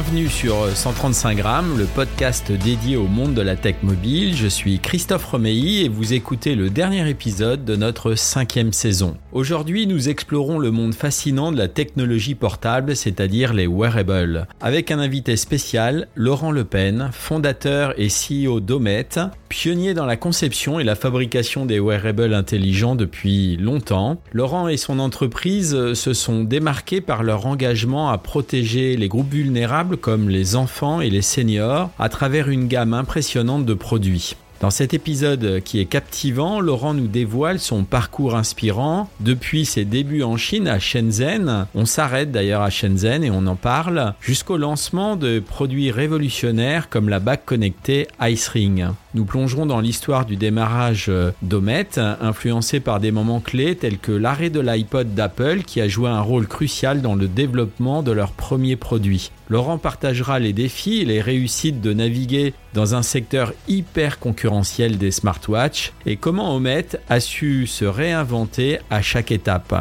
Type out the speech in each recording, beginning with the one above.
Bienvenue sur 135 grammes, le podcast dédié au monde de la tech mobile. Je suis Christophe Romeilly et vous écoutez le dernier épisode de notre cinquième saison. Aujourd'hui, nous explorons le monde fascinant de la technologie portable, c'est-à-dire les wearables, avec un invité spécial, Laurent Le Pen, fondateur et CEO d'Omet, pionnier dans la conception et la fabrication des wearables intelligents depuis longtemps. Laurent et son entreprise se sont démarqués par leur engagement à protéger les groupes vulnérables comme les enfants et les seniors à travers une gamme impressionnante de produits. Dans cet épisode qui est captivant, Laurent nous dévoile son parcours inspirant depuis ses débuts en Chine à Shenzhen. On s'arrête d'ailleurs à Shenzhen et on en parle jusqu'au lancement de produits révolutionnaires comme la bague connectée Ice Ring. Nous plongerons dans l'histoire du démarrage d'Omet, influencé par des moments clés tels que l'arrêt de l'iPod d'Apple qui a joué un rôle crucial dans le développement de leurs premiers produits. Laurent partagera les défis et les réussites de naviguer dans un secteur hyper concurrentiel des smartwatches et comment Omet a su se réinventer à chaque étape?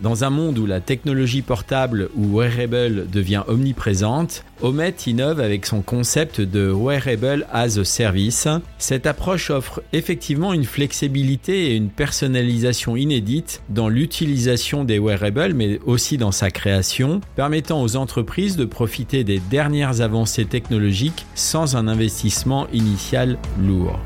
Dans un monde où la technologie portable ou wearable devient omniprésente, Omet innove avec son concept de Wearable as a Service. Cette approche offre effectivement une flexibilité et une personnalisation inédite dans l'utilisation des wearables, mais aussi dans sa création, permettant aux entreprises de profiter des dernières avancées technologiques sans un investissement initial lourd.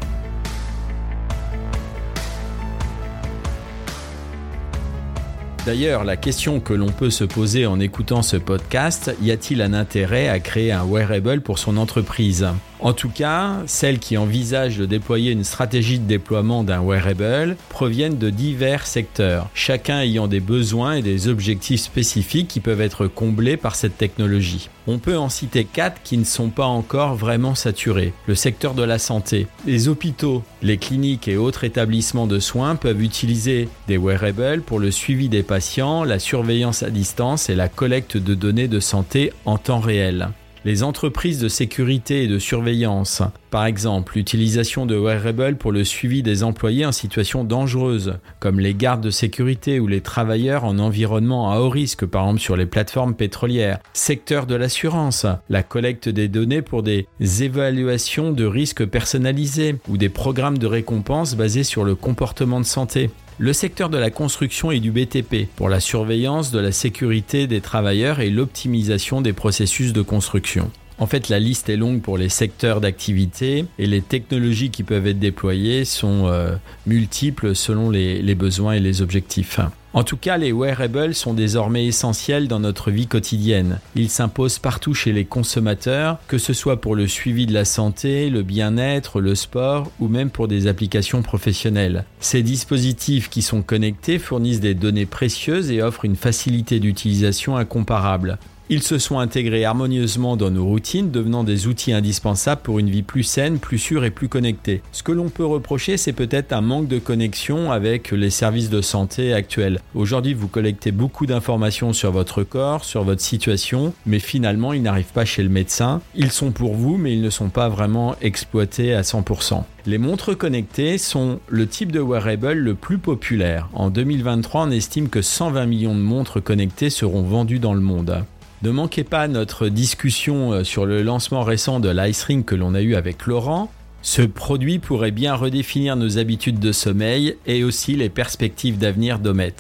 D'ailleurs, la question que l'on peut se poser en écoutant ce podcast, y a-t-il un intérêt à créer un wearable pour son entreprise? En tout cas, celles qui envisagent de déployer une stratégie de déploiement d'un wearable proviennent de divers secteurs, chacun ayant des besoins et des objectifs spécifiques qui peuvent être comblés par cette technologie. On peut en citer quatre qui ne sont pas encore vraiment saturés. Le secteur de la santé. Les hôpitaux, les cliniques et autres établissements de soins peuvent utiliser des wearables pour le suivi des patients, la surveillance à distance et la collecte de données de santé en temps réel. Les entreprises de sécurité et de surveillance, par exemple l'utilisation de wearables pour le suivi des employés en situation dangereuse, comme les gardes de sécurité ou les travailleurs en environnement à haut risque, par exemple sur les plateformes pétrolières. Secteur de l'assurance, la collecte des données pour des évaluations de risques personnalisés ou des programmes de récompense basés sur le comportement de santé le secteur de la construction et du BTP pour la surveillance de la sécurité des travailleurs et l'optimisation des processus de construction. En fait, la liste est longue pour les secteurs d'activité et les technologies qui peuvent être déployées sont euh, multiples selon les, les besoins et les objectifs. En tout cas, les wearables sont désormais essentiels dans notre vie quotidienne. Ils s'imposent partout chez les consommateurs, que ce soit pour le suivi de la santé, le bien-être, le sport ou même pour des applications professionnelles. Ces dispositifs qui sont connectés fournissent des données précieuses et offrent une facilité d'utilisation incomparable. Ils se sont intégrés harmonieusement dans nos routines, devenant des outils indispensables pour une vie plus saine, plus sûre et plus connectée. Ce que l'on peut reprocher, c'est peut-être un manque de connexion avec les services de santé actuels. Aujourd'hui, vous collectez beaucoup d'informations sur votre corps, sur votre situation, mais finalement, ils n'arrivent pas chez le médecin. Ils sont pour vous, mais ils ne sont pas vraiment exploités à 100%. Les montres connectées sont le type de wearable le plus populaire. En 2023, on estime que 120 millions de montres connectées seront vendues dans le monde. Ne manquez pas notre discussion euh, sur le lancement récent de l'Ice Ring que l'on a eu avec Laurent. Ce produit pourrait bien redéfinir nos habitudes de sommeil et aussi les perspectives d'avenir d'Omet.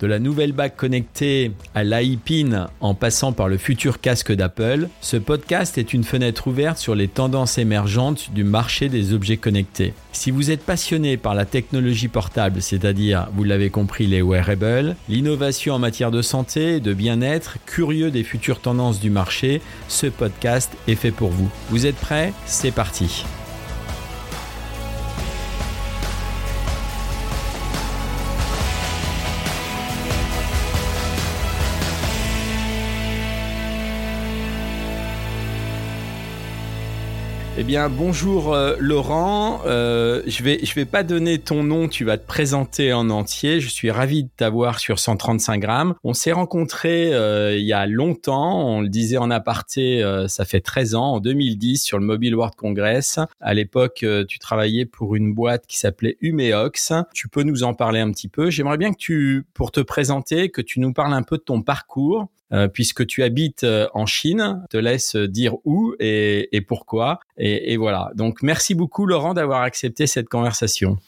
De la nouvelle bague connectée à l'iPin en passant par le futur casque d'Apple, ce podcast est une fenêtre ouverte sur les tendances émergentes du marché des objets connectés. Si vous êtes passionné par la technologie portable, c'est-à-dire, vous l'avez compris, les wearables, l'innovation en matière de santé de bien-être, curieux des futures tendances du marché, ce podcast est fait pour vous. Vous êtes prêts? C'est parti. Eh bien, bonjour euh, Laurent. Euh, je vais je vais pas donner ton nom, tu vas te présenter en entier. Je suis ravi de t'avoir sur 135 grammes. On s'est rencontrés euh, il y a longtemps. On le disait en aparté, ça fait 13 ans, en 2010 sur le Mobile World Congress. À l'époque, tu travaillais pour une boîte qui s'appelait Humeox. Tu peux nous en parler un petit peu. J'aimerais bien que tu, pour te présenter, que tu nous parles un peu de ton parcours euh, puisque tu habites euh, en Chine, te laisse dire où et, pourquoi. Et, voilà. Donc merci beaucoup Laurent d'avoir accepté cette conversation.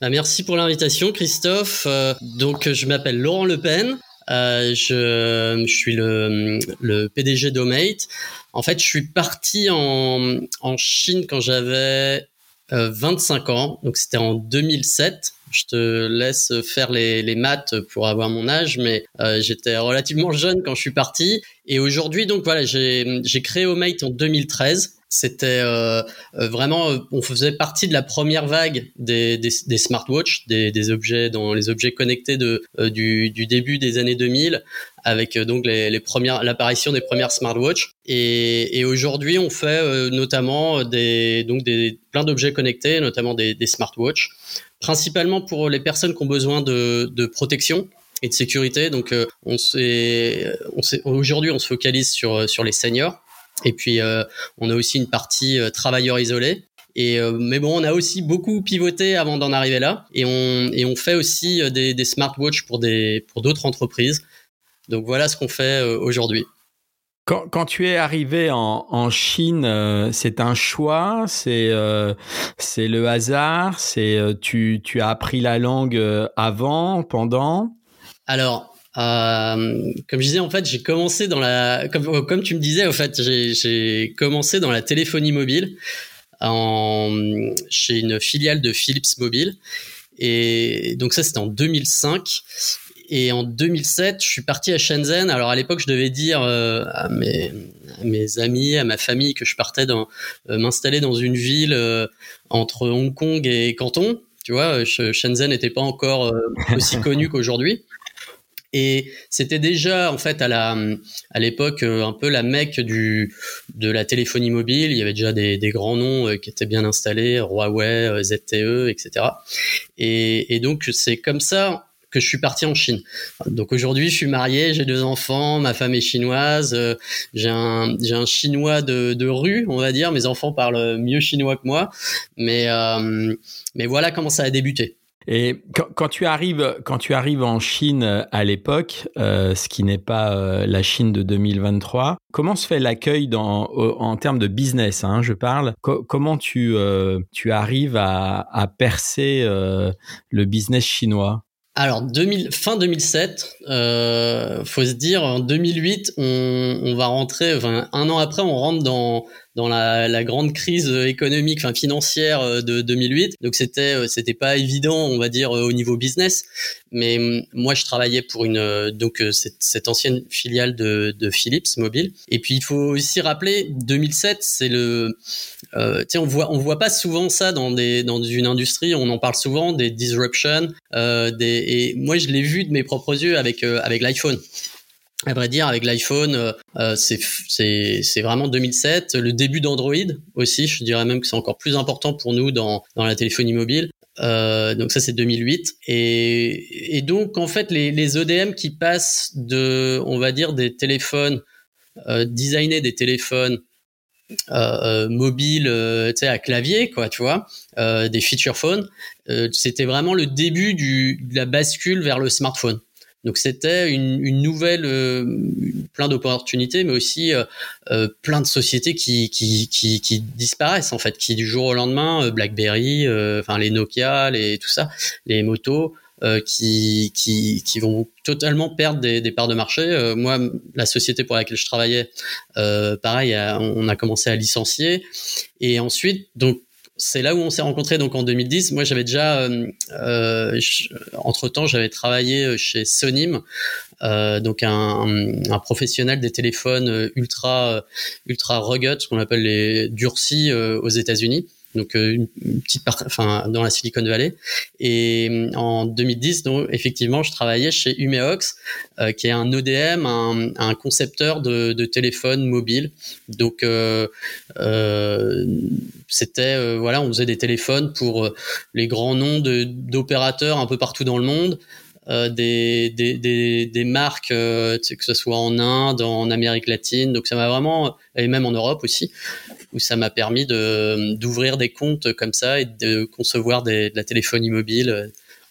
Bah, merci pour l'invitation Christophe. Euh, donc je m'appelle Laurent Le Pen. je, suis le, le PDG d'Omate. En fait, je suis parti en, en Chine quand j'avais 25 ans, donc c'était en 2007. Je te laisse faire les, les maths pour avoir mon âge, mais euh, j'étais relativement jeune quand je suis parti. Et aujourd'hui, donc voilà, j'ai créé Omate en 2013. C'était euh, euh, vraiment, on faisait partie de la première vague des, des, des smartwatches, des, des, objets dans les objets connectés de, du, du, début des années 2000, avec donc les, les premières l'apparition des premières smartwatches. Et, et aujourd'hui, on fait notamment des donc des plein d'objets connectés, notamment des, des smartwatches principalement pour les personnes qui ont besoin de, de protection et de sécurité. Donc, euh, on s'est, on aujourd'hui, on se focalise sur sur les seniors. Et puis, euh, on a aussi une partie euh, travailleurs isolés. Et mais bon, on a aussi beaucoup pivoté avant d'en arriver là. Et on et on fait aussi des, des smartwatches pour des pour d'autres entreprises. Donc voilà ce qu'on fait aujourd'hui. Quand, quand, tu es arrivé en, en Chine, euh, c'est un choix, c'est euh, c'est le hasard, c'est euh, tu, tu as appris la langue avant, pendant? Alors, comme je disais, en fait, j'ai commencé dans la comme comme tu me disais, en fait, j'ai commencé dans la téléphonie mobile en chez une filiale de Philips Mobile. Et donc ça, c'était en 2005. Et en 2007, je suis parti à Shenzhen. Alors à l'époque, je devais dire euh, à, mes, mes, amis, à ma famille que je partais dans, euh, m'installer dans une ville euh, entre Hong Kong et Canton. Tu vois, Shenzhen n'était pas encore aussi connu qu'aujourd'hui. Et c'était déjà en fait à la à l'époque un peu la mecque du de la téléphonie mobile. Il y avait déjà des, des grands noms qui étaient bien installés, Huawei, ZTE, etc. Et, et donc c'est comme ça que je suis parti en Chine. Donc aujourd'hui, je suis marié, j'ai deux enfants, ma femme est chinoise, euh, j'ai un un chinois de, rue, on va dire. Mes enfants parlent mieux chinois que moi, mais euh, mais voilà comment ça a débuté. Et quand, tu arrives, quand tu arrives en Chine euh, à l'époque, ce qui n'est pas la Chine de 2023, comment se fait l'accueil en termes de business hein, Je parle? comment tu tu arrives à percer le business chinois? Alors, 2000, fin 2007, euh, faut se dire, en 2008, on, on va rentrer, enfin, un an après, on rentre dans dans la, la, grande crise économique, enfin financière euh, de 2008. Donc c'était euh, c'était pas évident, on va dire euh, au niveau business. Mais mm, moi, je travaillais pour une donc cette, cette ancienne filiale de, de, Philips Mobile. Et puis il faut aussi rappeler 2007, c'est le euh, on voit on voit pas souvent ça dans des dans une industrie. On en parle souvent des disruptions. Euh, des, et moi, je l'ai vu de mes propres yeux avec avec l'iPhone. À vrai dire, avec l'iPhone, euh, euh c'est vraiment 2007. Le début d'Android aussi, je dirais même que c'est encore plus important pour nous dans, dans la téléphonie mobile. Euh, donc ça c'est 2008 et, et, donc en fait les, les EDM qui passent de on va dire des téléphones euh, designés des téléphones euh, euh mobiles euh, tu sais à clavier quoi tu vois des feature phones c'était vraiment le début du, de la bascule vers le smartphone Donc c'était une, nouvelle, euh, plein d'opportunités, mais aussi euh, euh, plein de sociétés qui, disparaissent en fait, qui du jour au lendemain, BlackBerry, enfin les Nokia, les tout ça, les motos. qui vont totalement perdre des, des parts de marché. moi, la société pour laquelle je travaillais, pareil, on a commencé à licencier. Et ensuite, donc c'est là où on s'est rencontrés donc en 2010. Moi, j'avais déjà, euh, euh entre temps, j'avais travaillé chez Sonim, euh, donc un, un, professionnel des téléphones ultra ultra rugged, ce qu'on appelle les durcis euh, aux États-Unis donc euh, une, petite part, enfin dans la Silicon Valley. Et euh, en 2010, donc effectivement, je travaillais chez Umeox, euh, qui est un ODM, un, concepteur de, de téléphones mobiles. Donc c'était voilà, on faisait des téléphones pour les grands noms d'opérateurs un peu partout dans le monde. Des, marques, que ce soit en Inde, en Amérique latine. Donc ça m'a vraiment, et même en Europe aussi, où ça m'a permis d'ouvrir des comptes comme ça et de concevoir de la téléphonie mobile euh,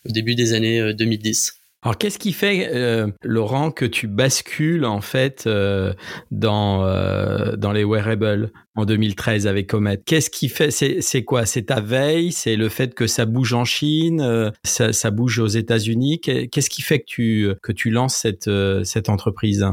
au début des années 2010. Alors, qu'est-ce qui fait, euh, Laurent, que tu bascules en fait euh, dans euh, dans les wearables en 2013 avec Comet? Qu'est-ce qui fait C'est quoi? C'est ta veille? C'est le fait que ça bouge en Chine ça, ça bouge aux États-Unis? Qu'est-ce qui fait que tu que tu lances cette cette entreprise?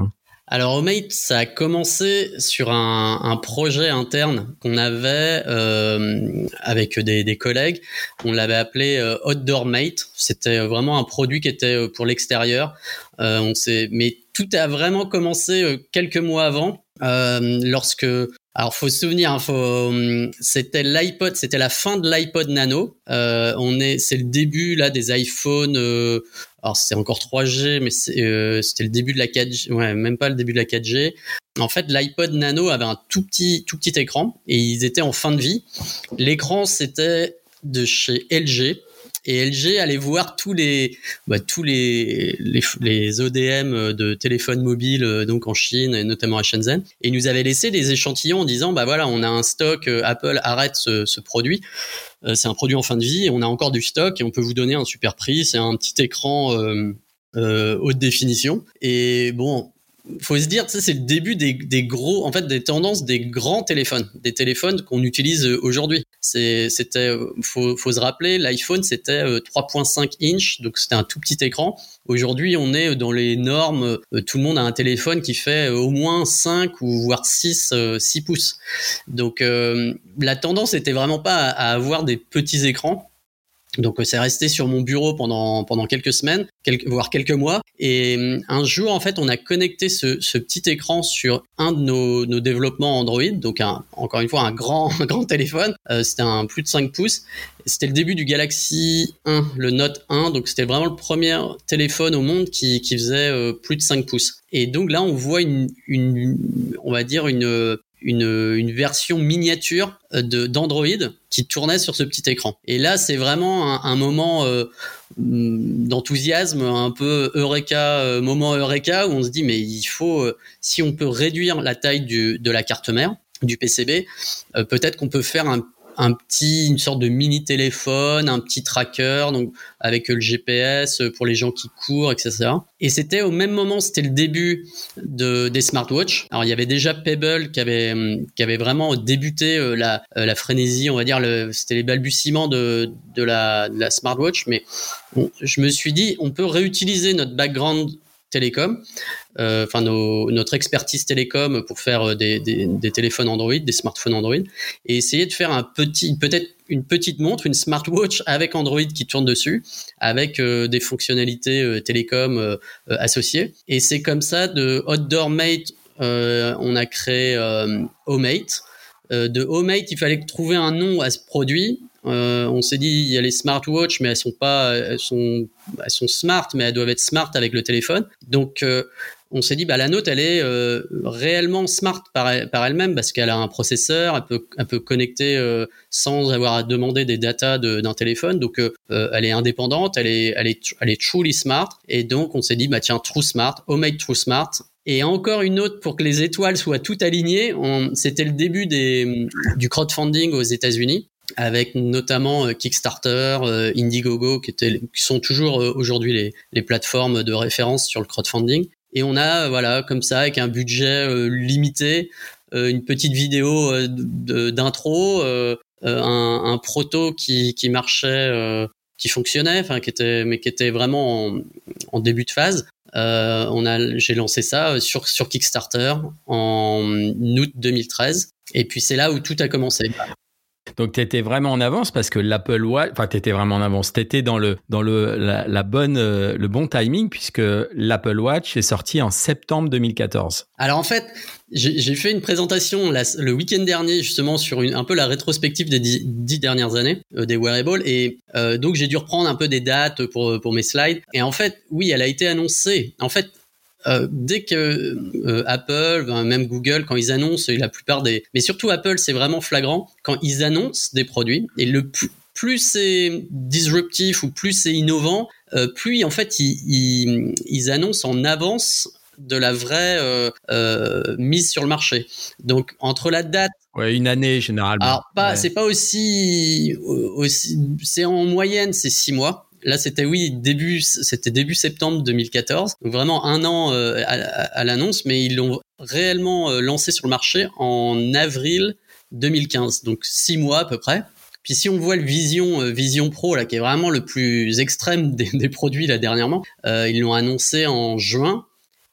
Alors Omate, ça a commencé sur un, un projet interne qu'on avait euh, avec des, des, collègues. On l'avait appelé euh, Outdoor Mate. C'était vraiment un produit qui était euh, pour l'extérieur. Euh, on sait, mais tout a vraiment commencé euh, quelques mois avant, lorsque alors faut se souvenir, hein, faut, c'était l'iPod, c'était la fin de l'iPod Nano. Euh, on est, c'est le début là des iPhones. Euh, alors c'est encore 3G, mais euh, c'était le début de la 4G. Ouais, même pas le début de la 4G. En fait, l'iPod Nano avait un tout petit, tout petit écran et ils étaient en fin de vie. L'écran c'était de chez LG et LG allait voir tous les bah, tous les, les, les ODM de téléphones mobiles euh, donc en Chine et notamment à Shenzhen. Et nous avait laissé des échantillons en disant bah voilà on a un stock euh, Apple arrête ce, ce produit. Euh, c'est un produit en fin de vie et on a encore du stock et on peut vous donner un super prix. C'est un petit écran euh, euh, haute définition. Et bon faut se dire, c'est le début des, gros, en fait, des tendances des grands téléphones, des téléphones qu'on utilise euh, aujourd'hui. C'était, euh, faut, faut se rappeler, l'iPhone c'était 3.5 euh, inch, donc c'était un tout petit écran. Aujourd'hui, on est dans les normes. Tout le monde a un téléphone qui fait au moins 5 ou voire 6, 6 pouces. Donc, la tendance était vraiment pas à avoir des petits écrans donc c'est resté sur mon bureau pendant pendant quelques semaines, quelques, voire quelques mois. Et hum, un jour en fait, on a connecté ce, ce petit écran sur un de nos, nos développements Android, donc un, encore une fois un grand un grand téléphone. Euh, c'était un plus de 5 pouces. C'était le début du Galaxy 1, le Note 1. Donc c'était vraiment le premier téléphone au monde qui, qui faisait euh, plus de 5 pouces. Et donc là, on voit une, une on va dire une une, une version miniature euh, de d'Android qui tournait sur ce petit écran. Et là, c'est vraiment un, un moment euh, mm, d'enthousiasme, un peu eureka, euh, moment eureka, où on se dit mais il faut, si on peut réduire la taille du, de la carte mère du PCB, peut-être qu'on peut faire un un petit, une sorte de mini téléphone, un petit tracker, donc avec le GPS pour les gens qui courent, etc. Et c'était au même moment, c'était le début de, des smartwatches. Alors il y avait déjà Pebble qui avait, qui avait vraiment débuté euh, la, euh, la frénésie, on va dire, c'était les balbutiements de, de, la, de la smartwatch. Mais bon, je me suis dit, on peut réutiliser notre background télécom, euh, enfin notre expertise télécom pour faire euh, des, téléphones Android, des smartphones Android, et essayer de faire un petit, peut-être une petite montre, une smartwatch avec Android qui tourne dessus, avec euh, des fonctionnalités télécom associées. Et c'est comme ça de Outdoor Mate, on a créé Omate. de Omate, il fallait trouver un nom à ce produit euh, on s'est dit il y a les smartwatches, mais elles sont pas, elles sont, elles sont smart, mais elles doivent être smart avec le téléphone. Donc euh, on s'est dit bah la note elle est euh, réellement smart par, par elle-même parce qu'elle a un processeur, elle peut, elle peut connecter euh, sans avoir à demander des datas d'un téléphone. Donc euh, elle est indépendante, elle est, elle est, elle est truly smart. Et donc on s'est dit bah tiens True Smart, Homemade True Smart. Et encore une autre pour que les étoiles soient toutes alignées. C'était le début des, du crowdfunding aux États-Unis. Avec notamment Kickstarter, Indiegogo, qui, étaient, qui sont toujours aujourd'hui les, les plateformes de référence sur le crowdfunding. Et on a, voilà, comme ça, avec un budget limité, une petite vidéo d'intro, un, un, proto qui, qui marchait qui fonctionnait, enfin qui était, mais qui était vraiment en, en début de phase. Euh, on a, j'ai lancé ça sur sur Kickstarter en août 2013, et puis c'est là où tout a commencé. Donc tu étais vraiment en avance parce que l'Apple Watch, enfin tu étais vraiment en avance, tu étais dans le dans le la, bonne euh, le bon timing puisque l'Apple Watch est sorti en septembre 2014. Alors en fait, j'ai fait une présentation le week-end dernier justement sur un peu la rétrospective des dix, dernières années euh, des wearables et euh, donc j'ai dû reprendre un peu des dates pour pour mes slides. Et en fait oui elle a été annoncée. En fait euh, dès que euh, Apple, même Google, quand ils annoncent, la plupart des, mais surtout Apple, c'est vraiment flagrant quand ils annoncent des produits et le plus, c'est disruptif ou plus c'est innovant, euh, plus en fait ils, ils, annoncent en avance de la vraie mise sur le marché. Donc entre la date Ouais, une année généralement. Alors pas, c'est pas aussi, aussi c'est en moyenne c'est six mois. Là, c'était oui début, c'était début septembre 2014, donc vraiment un an euh, à, l'annonce, mais ils l'ont réellement euh, lancé sur le marché en avril 2015, donc six mois à peu près. Puis si on voit le Vision euh, Vision Pro là, qui est vraiment le plus extrême des, des produits là dernièrement, ils l'ont annoncé en juin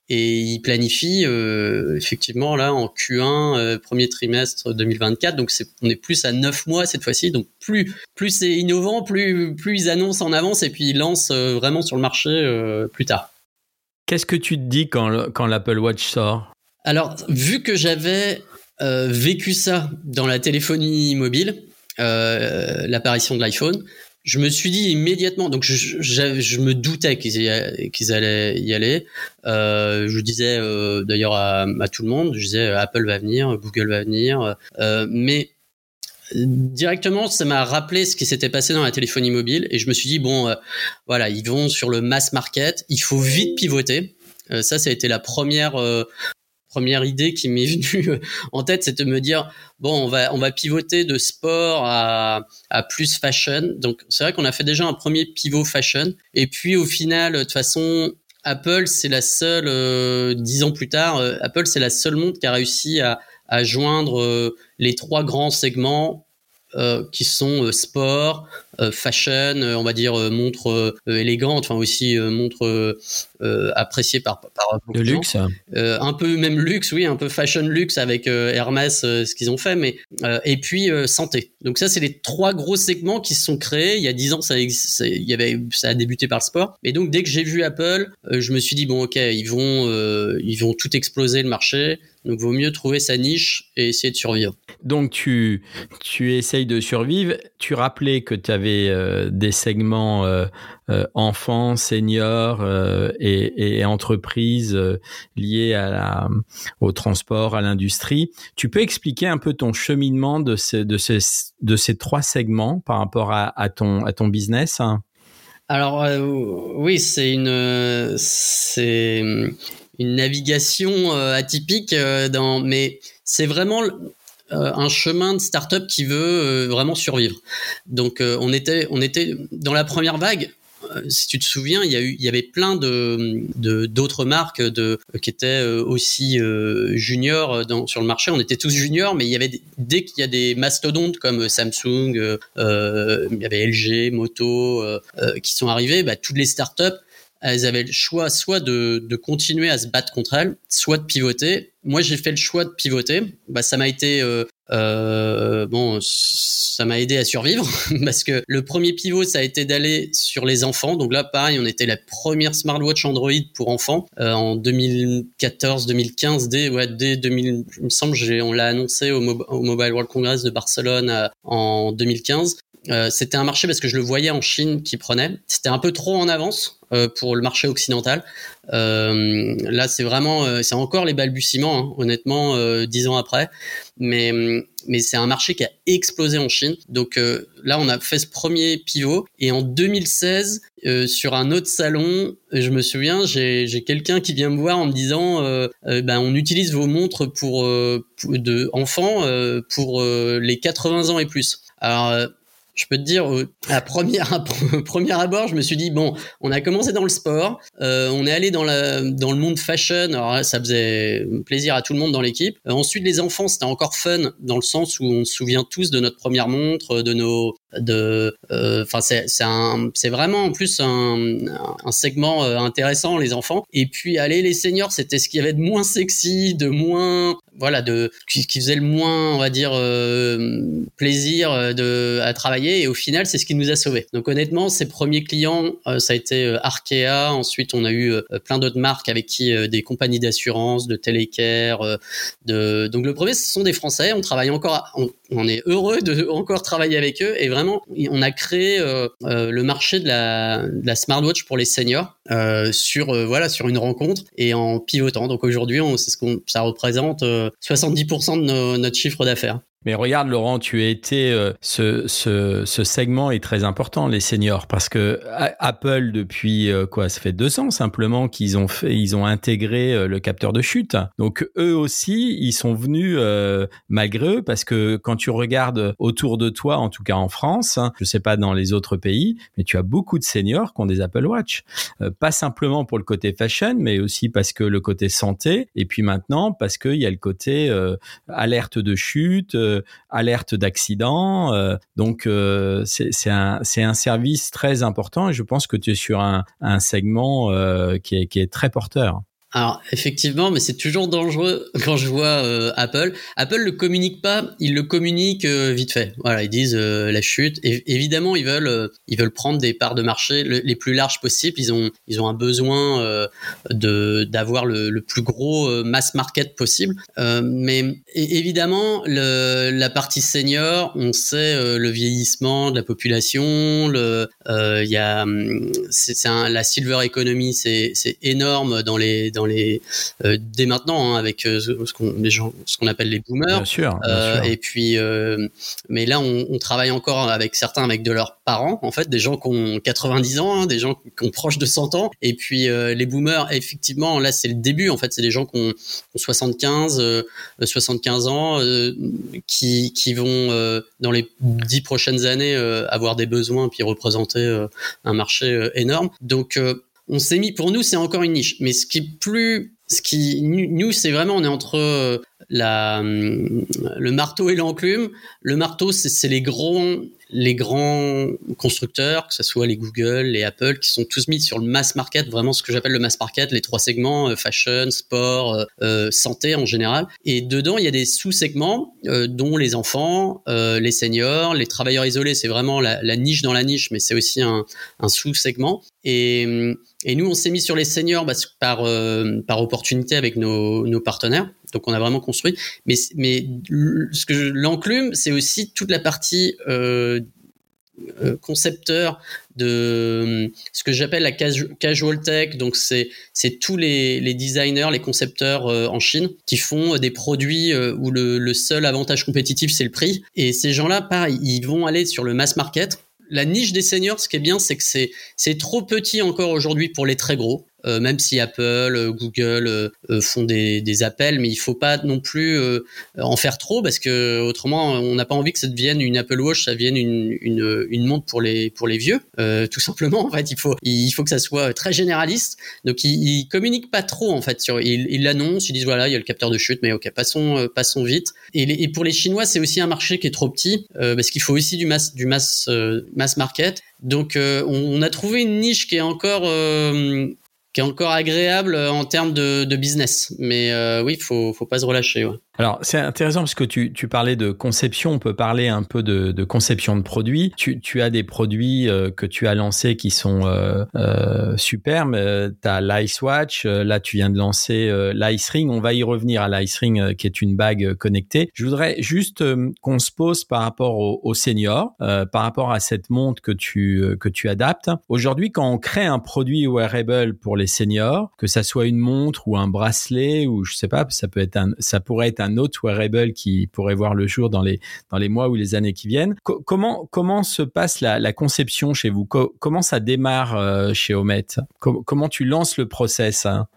et il planifie euh, effectivement là en Q1 euh, premier trimestre 2024 donc on est plus à 9 mois cette fois-ci. Donc plus plus c'est innovant plus plus ils annoncent en avance et puis ils lancent euh, vraiment sur le marché plus tard. Qu'est-ce que tu te dis quand quand l'Apple Watch sort? Alors vu que j'avais vécu ça dans la téléphonie mobile l'apparition de l'iPhone je me suis dit immédiatement, donc je, je, me doutais qu'ils qu'ils allaient y aller. Euh, je disais euh, d'ailleurs à, à, tout le monde, je disais Apple va venir, Google va venir, euh, mais directement ça m'a rappelé ce qui s'était passé dans la téléphonie mobile et je me suis dit bon euh, voilà ils vont sur le mass market, il faut vite pivoter. Euh, ça, ça a été la première première idée qui m'est venue euh, en tête, c'est de me dire bon, on va on va pivoter de sport à, à plus fashion. Donc c'est vrai qu'on a fait déjà un premier pivot fashion. Et puis au final, de toute façon, Apple c'est la seule euh, dix ans plus tard, euh, Apple c'est la seule montre qui a réussi à à joindre les trois grands segments euh, qui sont euh, sport, euh, fashion, on va dire montre élégante, enfin aussi montre appréciée par par de luxe, un peu même luxe, oui, un peu fashion luxe avec Hermès, ce qu'ils ont fait, mais et puis santé. Donc ça, c'est les trois gros segments qui se sont créés. Il y a dix ans, ça, ça, il y avait, ça a débuté par le sport. Et donc dès que j'ai vu Apple, je me suis dit bon, ok, ils vont ils vont tout exploser le marché. Donc, vaut mieux trouver sa niche et essayer de survivre. Donc, tu, tu essayes de survivre. Tu rappelais que tu avais euh, des segments euh, euh, enfants, seniors et, et, entreprises à la, au transport, à l'industrie. Tu peux expliquer un peu ton cheminement de ces, de ces, de ces trois segments par rapport à, à, ton, à ton business? Alors oui, c'est une c'est une navigation euh, atypique euh, mais c'est vraiment euh, un chemin de start-up qui veut vraiment survivre. Donc on était on était dans la première vague. Si tu te souviens, il y avait plein d'autres marques qui étaient aussi juniors sur le marché. On était tous juniors, mais il y avait dès qu'il y a des mastodontes comme Samsung, il y avait LG, Moto qui sont arrivés, bah, toutes les startups elles avaient le choix soit de, de, continuer à se battre contre elles, soit de pivoter. Moi, j'ai fait le choix de pivoter. Bah, ça m'a été euh, euh, bon, ça m'a aidé à survivre parce que le premier pivot, ça a été d'aller sur les enfants. Donc là, pareil, on était la première smartwatch Android pour enfants euh, en 2014-2015. Dès, ouais, dès 2000, il me semble, on l'a annoncé au, Mobile World Congress de Barcelone euh, en 2015. C'était un marché parce que je le voyais en Chine qui prenait. C'était un peu trop en avance pour le marché occidental. là, c'est vraiment, c'est encore les balbutiements, hein, honnêtement, dix ans après. Mais mais c'est un marché qui a explosé en Chine. Donc euh, là, on a fait ce premier pivot. Et en 2016, euh, sur un autre salon, je me souviens, j'ai quelqu'un qui vient me voir en me disant, euh, ben, on utilise vos montres pour, pour de enfants pour les 80 ans et plus. Alors je peux te dire, à première, premier abord, je me suis dit bon, on a commencé dans le sport, euh, on est allé dans, la, dans le monde fashion, alors ça faisait plaisir à tout le monde dans l'équipe. Euh, ensuite, les enfants, c'était encore fun dans le sens où on se souvient tous de notre première montre, de nos, de, euh, enfin c'est c'est vraiment en plus un, un segment intéressant les enfants. Et puis aller les seniors, c'était ce qu'il y avait de moins sexy, de moins voilà de qui, faisait le moins on va dire plaisir de à travailler et au final, c'est ce qui nous a sauvés. Donc honnêtement, ces premiers clients, euh, ça a été euh, Arkea. Ensuite, on a eu euh, plein d'autres marques avec qui des compagnies d'assurance, de télécare. de... Donc le premier, ce sont des Français. On travaille encore, on, est heureux de encore travailler avec eux. Et vraiment, on a créé le marché de la, smartwatch pour les seniors sur voilà sur une rencontre et en pivotant. Donc aujourd'hui, c'est ce qu'on ça représente 70% de notre chiffre d'affaires. Mais regarde Laurent, tu as été euh, ce, ce, ce, segment est très important les seniors parce que Apple depuis euh, quoi ça fait deux ans simplement qu'ils ont fait ils ont intégré euh, le capteur de chute. Donc eux aussi ils sont venus malgré eux parce que quand tu regardes autour de toi en tout cas en France, hein, je sais pas dans les autres pays, mais tu as beaucoup de seniors qui ont des Apple Watch. pas simplement pour le côté fashion, mais aussi parce que le côté santé et puis maintenant parce qu'il y a le côté alerte de chute euh, alerte d'accident. Euh, donc euh, c'est un, service très important et je pense que tu es sur un, segment est, qui est très porteur. Alors effectivement, mais c'est toujours dangereux quand je vois euh, Apple. Apple le communique pas, ils le communiquent euh, vite fait. Voilà, ils disent euh, la chute. Évidemment, ils veulent ils veulent prendre des parts de marché les plus larges possibles. Ils ont ils ont un besoin de d'avoir le, le, plus gros mass market possible. mais évidemment, le, la partie senior, on sait le vieillissement de la population. Il y a hum, c'est la silver economy, c'est c'est énorme dans les dans les euh, dès maintenant hein, avec euh, ce qu'on les gens ce qu'on appelle les boomers. Bien sûr. Euh, et puis mais là on, on, travaille encore avec certains avec de leurs parents en fait des gens qui ont 90 ans, hein, des gens qui ont proche de 100 ans et puis les boomers effectivement là c'est le début en fait c'est des gens qui ont, 75 75 ans qui qui vont dans les 10 prochaines années avoir des besoins puis représenter un marché énorme. Donc on s'est mis, pour nous, c'est encore une niche. Mais ce qui est plus, ce qui, nous, c'est vraiment, on est entre euh, la, hum, le marteau et l'enclume. Le marteau, c'est les grands, les grands constructeurs, que ce soit les Google, les Apple, qui sont tous mis sur le mass market, vraiment ce que j'appelle le mass market, les trois segments, euh, fashion, sport, euh, santé en général. Et dedans, il y a des sous-segments, dont les enfants, les seniors, les travailleurs isolés, c'est vraiment la, niche dans la niche, mais c'est aussi un, sous-segment. Et, et, nous, on s'est mis sur les seniors par, par opportunité avec nos, nos partenaires. Donc on a vraiment construit. Mais, mais ce que l'enclume, c'est aussi toute la partie euh, euh, concepteur de ce que j'appelle la casual tech. Donc c'est c'est tous les, les, designers, les concepteurs euh, en Chine qui font des produits où le, le seul avantage compétitif c'est le prix. Et ces gens-là, pareil, ils vont aller sur le mass market la niche des seniors, ce qui est bien, c'est que c'est trop petit encore aujourd'hui pour les très gros. Euh, même si Apple, euh, Google euh, font des, des, appels, mais il faut pas non plus en faire trop parce que autrement on n'a pas envie que ça devienne une Apple Watch, ça devienne une, une, une montre pour les pour les vieux, tout simplement. En fait, il faut il faut que ça soit très généraliste. Donc ils, ils communiquent pas trop en fait sur ils l'annoncent, ils disent voilà il y a le capteur de chute, mais ok passons passons vite. Et, et pour les Chinois c'est aussi un marché qui est trop petit parce qu'il faut aussi du mass du mass mass market. Donc on, on, a trouvé une niche qui est encore qui est encore agréable euh, en termes de, business. Mais euh, oui, faut, faut pas se relâcher. Ouais. Alors, c'est intéressant parce que tu, tu, parlais de conception, on peut parler un peu de, de conception de produits. Tu, tu, as des produits euh, que tu as lancés qui sont euh, euh, super. tu as l'Ice Watch. là, tu viens de lancer l'Ice Ring. On va y revenir à l'Ice Ring, qui est une bague connectée. Je voudrais juste qu'on se pose par rapport aux, seniors, par rapport à cette montre que tu que tu adaptes. Aujourd'hui, quand on crée un produit wearable pour les seniors, que ça soit une montre ou un bracelet ou je sais pas, ça peut être un, ça pourrait être un autre wearable qui pourrait voir le jour dans les dans les mois ou les années qui viennent. comment comment se passe la, conception chez vous? Comment ça démarre euh, chez Omet? Comment tu lances le process hein?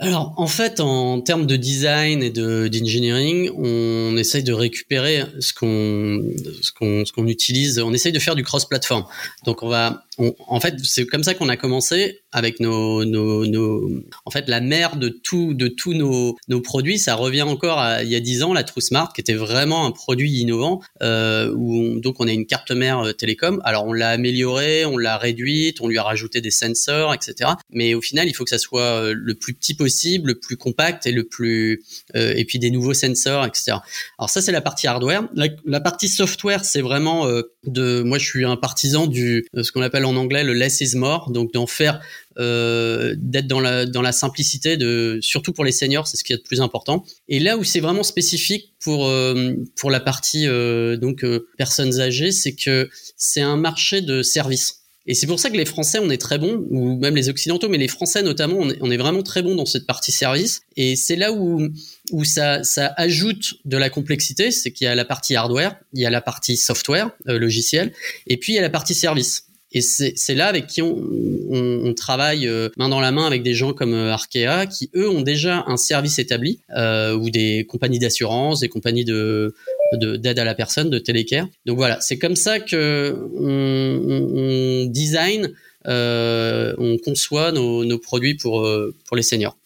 Alors, en fait, en termes de design et de d'engineering, on essaye de récupérer ce qu'on ce qu'on ce qu'on utilise. On essaye de faire du cross-platform. Donc, on va en fait, c'est comme ça qu'on a commencé avec nos, nos, nos, en fait, la mère de tout, de tous nos, nos produits. Ça revient encore à il y a dix ans, la True Smart, qui était vraiment un produit innovant, euh, où donc on a une carte mère euh, télécom. Alors on l'a améliorée, on l'a réduite, on lui a rajouté des sensors, etc. Mais au final, il faut que ça soit euh, le plus petit possible, le plus compact et le plus, euh, et puis des nouveaux sensors, etc. Alors ça, c'est la partie hardware. La, partie software, c'est vraiment de, moi, je suis un partisan du, ce qu'on appelle en anglais le less is more, donc d'en faire, euh, d'être dans la, simplicité, surtout pour les seniors, c'est ce qui est le plus important. Et là où c'est vraiment spécifique pour, euh, la partie euh, donc personnes âgées, c'est que c'est un marché de services. Et c'est pour ça que les Français, on est très bons, ou même les Occidentaux, mais les Français notamment, on est, vraiment très bons dans cette partie service. Et c'est là où, ça ajoute de la complexité, c'est qu'il y a la partie hardware, il y a la partie software, logiciel, et puis il y a la partie service. Et c'est là avec qui on, on, on, travaille euh, main dans la main avec des gens comme euh, Arkea qui eux ont déjà un service établi euh, ou des compagnies d'assurance, des compagnies de d'aide à la personne, de télécare. Donc voilà, c'est comme ça que on, on design, euh, on conçoit nos, nos produits pour pour les seniors.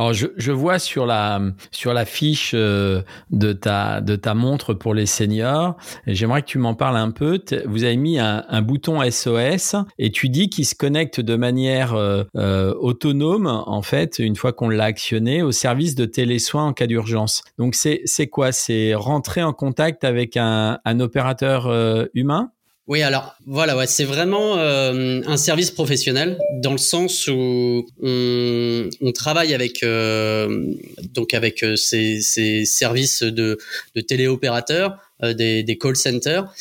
Alors je, je, vois sur la sur la fiche euh, de ta de ta montre pour les seniors, j'aimerais que tu m'en parles un peu. Vous avez mis un, un bouton SOS et tu dis qu'il se connecte de manière euh, euh, autonome en fait une fois qu'on l'a actionné au service de télésoins en cas d'urgence. Donc c'est c'est quoi? C'est rentrer en contact avec un, un opérateur euh, humain? Oui, alors voilà, ouais, c'est vraiment euh, un service professionnel dans le sens où on, on travaille avec euh, donc avec euh, ces, ces, services de, de téléopérateurs, des, des, call centers.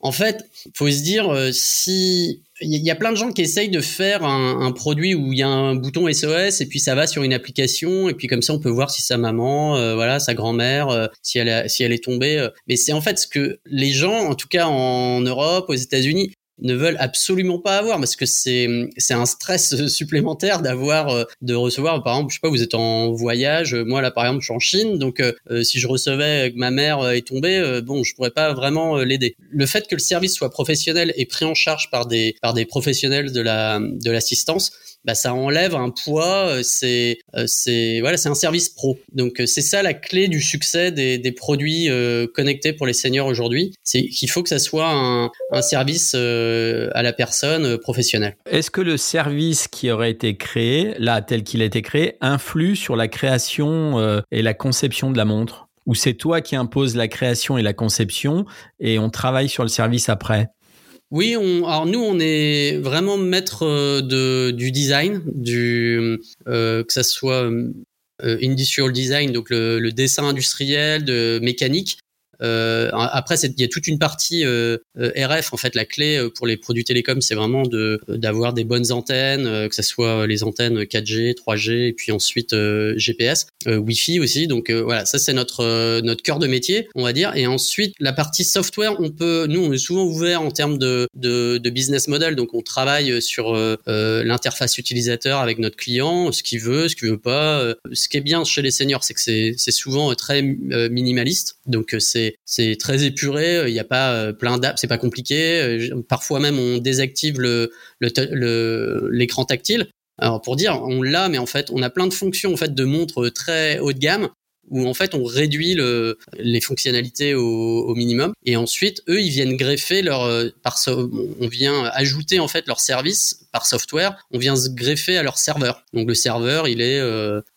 En fait, faut se dire si il y a plein de gens qui essayent de faire un, un, produit où il y a un bouton SOS et puis ça va sur une application et puis comme ça on peut voir si sa maman, euh, voilà, sa grand-mère, euh, si elle si elle est tombée. Euh. Mais c'est en fait ce que les gens, en tout cas en Europe, aux États-Unis, ne veulent absolument pas avoir parce que c'est c'est un stress supplémentaire d'avoir euh, de recevoir par exemple je sais pas vous êtes en voyage moi là par exemple je suis en Chine donc euh, euh, si je recevais que ma mère est tombée bon je pourrais pas vraiment l'aider. Le fait que le service soit professionnel et pris en charge par des par des professionnels de la de l'assistance bah ça enlève un poids c'est c'est voilà c'est un service pro. Donc c'est ça la clé du succès des, des produits connectés pour les seniors aujourd'hui. C'est qu'il faut que ça soit un, un service euh, à la personne euh, professionnelle. Est-ce que le service qui aurait été créé, là tel qu'il a été créé, influe sur la création euh, et la conception de la montre? Ou c'est toi qui imposes la création et la conception et on travaille sur le service après? Oui, on, alors nous, on est vraiment maître de, du design, du, que ça soit industrial design, donc le, le, dessin industriel, de mécanique, euh, après, il y a toute une partie euh, euh RF. En fait, la clé euh, pour les produits télécoms, c'est vraiment de d'avoir des bonnes antennes, que ce soit les antennes 4G, 3G, et puis ensuite GPS, Wi-Fi aussi. Donc voilà, ça c'est notre notre cœur de métier, on va dire. Et ensuite, la partie software, on peut, nous, on est souvent ouvert en termes de de, de business model. Donc on travaille sur l'interface utilisateur avec notre client, ce qu'il veut, ce qu'il veut pas. Ce qui est bien chez les seniors, c'est que c'est c'est souvent très minimaliste. Donc c'est c'est très épuré. Il n'y a pas euh, plein d'apps, c'est pas compliqué. Euh, parfois même on désactive le l'écran tactile. Alors pour dire, on l'a, mais en fait, on a plein de fonctions en fait de montres très haut de gamme où en fait on réduit le, les fonctionnalités au, minimum et ensuite eux ils viennent greffer leur euh, par on vient ajouter en fait leur service par software on vient se greffer à leur serveur donc le serveur il est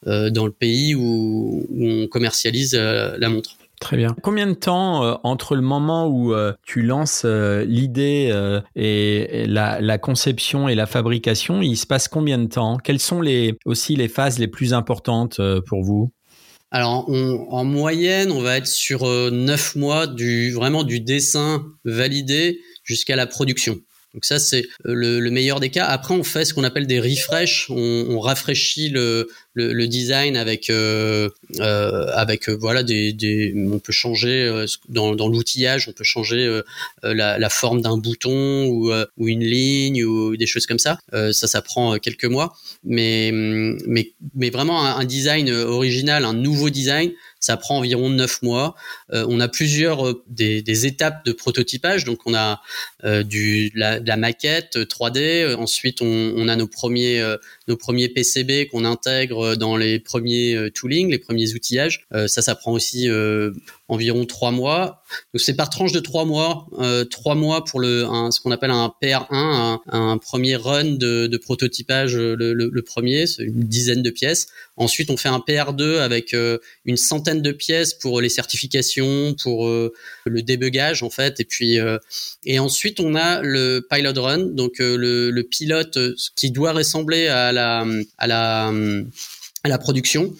dans le pays où, où on commercialise la montre Très bien. Combien de temps euh, entre le moment où euh, tu lances euh, l'idée et, la, la, conception et la fabrication, il se passe combien de temps? Quelles sont les, aussi les phases les plus importantes pour vous? Alors, en moyenne, on va être sur neuf mois du vraiment du dessin validé jusqu'à la production. Donc ça, c'est le, le, meilleur des cas. Après, on fait ce qu'on appelle des refresh. On, rafraîchit le, design avec euh, euh, avec euh, voilà des, des, on peut changer euh, dans, l'outillage, on peut changer euh, la, forme d'un bouton ou, une ligne ou des choses comme ça. ça, ça prend quelques mois, mais mais mais vraiment un, design original, un nouveau design, ça prend environ neuf mois. Euh, on a plusieurs euh, des, étapes de prototypage. Donc on a euh, du la, de la maquette 3D. Ensuite on, on a nos premiers nos premiers PCB qu'on intègre dans les premiers tooling, les premiers outillages. ça ça prend aussi environ trois mois. Donc c'est par tranche de trois mois, euh, trois mois pour le un, ce qu'on appelle un PR1, un, premier run de, de prototypage, le, le, le premier, une dizaine de pièces. Ensuite on fait un PR2 avec euh, une centaine de pièces pour les certifications, pour euh, le débugage en fait, et puis euh, et ensuite on a le pilot run, donc le, le pilote qui doit ressembler à la production,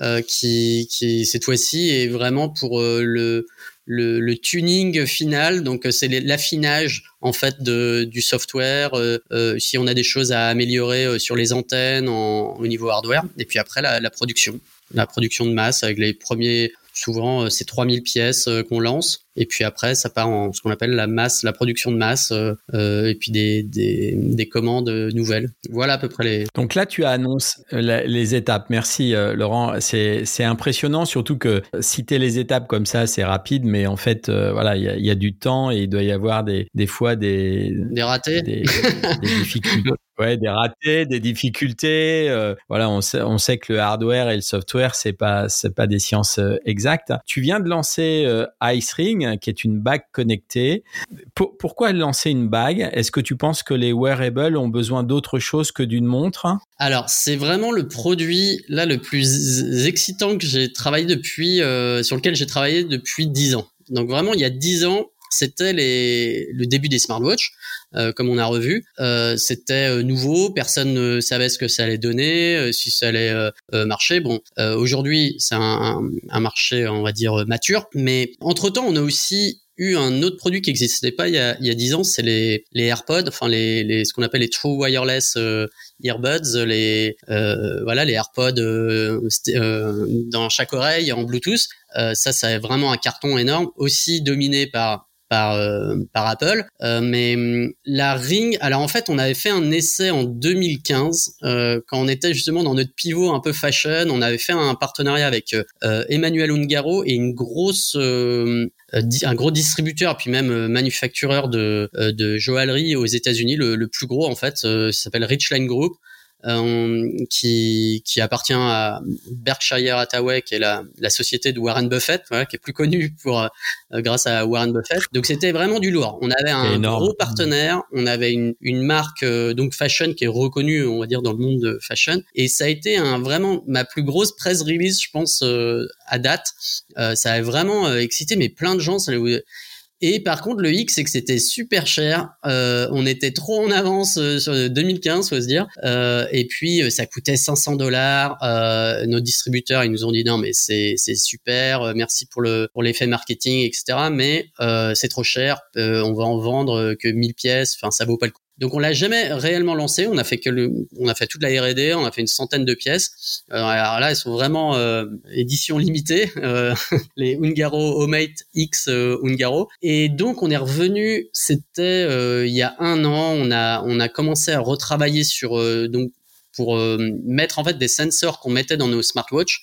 euh, qui, cette fois-ci est vraiment pour euh, le, tuning final. Donc c'est l'affinage en fait de, du software. Euh, euh, si on a des choses à améliorer euh, sur les antennes en, au niveau hardware, et puis après la, la production, la production de masse avec les premiers Souvent, c'est 3000 pièces qu'on lance. Et puis après, ça part en ce qu'on appelle la masse, la production de masse, euh, et puis des, des, des, commandes nouvelles. Voilà à peu près les. Donc là, tu annonces les étapes. Merci euh, Laurent. C'est c'est impressionnant, surtout que citer les étapes comme ça, c'est rapide, mais en fait, euh, voilà, il y a, y a, du temps et il doit y avoir des des fois des des ratés, des, des difficultés. Ouais, des ratés, des difficultés. Euh, voilà, on sait, on sait que le hardware et le software, c'est pas, c'est pas des sciences euh, exactes. Tu viens de lancer euh, Ice Ring, qui est une bague connectée. Pour, pourquoi lancer une bague? Est-ce que tu penses que les wearables ont besoin d'autre chose que d'une montre? Alors, c'est vraiment le produit là le plus excitant que j'ai travaillé depuis, sur lequel j'ai travaillé depuis dix ans. Donc vraiment, il y a dix ans, c'était le début des smartwatches, euh, comme on a revu. Euh, c'était euh, nouveau, personne ne savait ce que ça allait donner, si ça allait marcher. Bon, aujourd'hui, c'est un, marché, on va dire, mature, mais entre-temps, on a aussi eu un autre produit qui n'existait pas il y a il y a dix ans, c'est les les AirPods, enfin les, les ce qu'on appelle les True Wireless earbuds, les voilà les AirPods dans chaque oreille en Bluetooth. ça, ça vraiment un carton énorme, aussi dominé par par euh, par Apple. Euh, mais hum, la Ring, alors en fait, on avait fait un essai en 2015 euh, quand on était justement dans notre pivot un peu fashion. On avait fait un partenariat avec Emmanuel Ungaro et une grosse un gros distributeur puis même manufactureur de, de joaillerie aux États-Unis, le, plus gros en fait, ça s'appelle Richline Group. Euh, qui, qui appartient à Berkshire Hathaway, qui est la, la société de Warren Buffett, voilà, qui est plus connue pour euh, grâce à Warren Buffett. Donc c'était vraiment du lourd. On avait un gros partenaire, on avait une, une marque euh, donc fashion qui est reconnue, on va dire dans le monde de fashion, et ça a été un vraiment ma plus grosse press release, je pense à date. ça a vraiment excité mais plein de gens. Ça et par contre, le X, c'est que c'était super cher. Euh, on était trop en avance euh, sur 2015, faut se dire. Euh, et puis, euh, ça coûtait 500 dollars. Euh, nos distributeurs, ils nous ont dit non, mais c'est super. Merci pour le pour l'effet marketing, etc. Mais c'est trop cher. on va en vendre que 1000 pièces. Enfin, ça vaut pas le coup. Donc on l'a jamais réellement lancé. On a fait que le, on a fait toute la R&D, on a fait une centaine de pièces. Euh, alors là, elles sont vraiment euh, édition limitée, euh, les Ungaro Homemate X euh, Ungaro. Et donc on est revenu. C'était euh, il y a un an. On a on a commencé à retravailler sur donc pour mettre en fait des sensors qu'on mettait dans nos smartwatches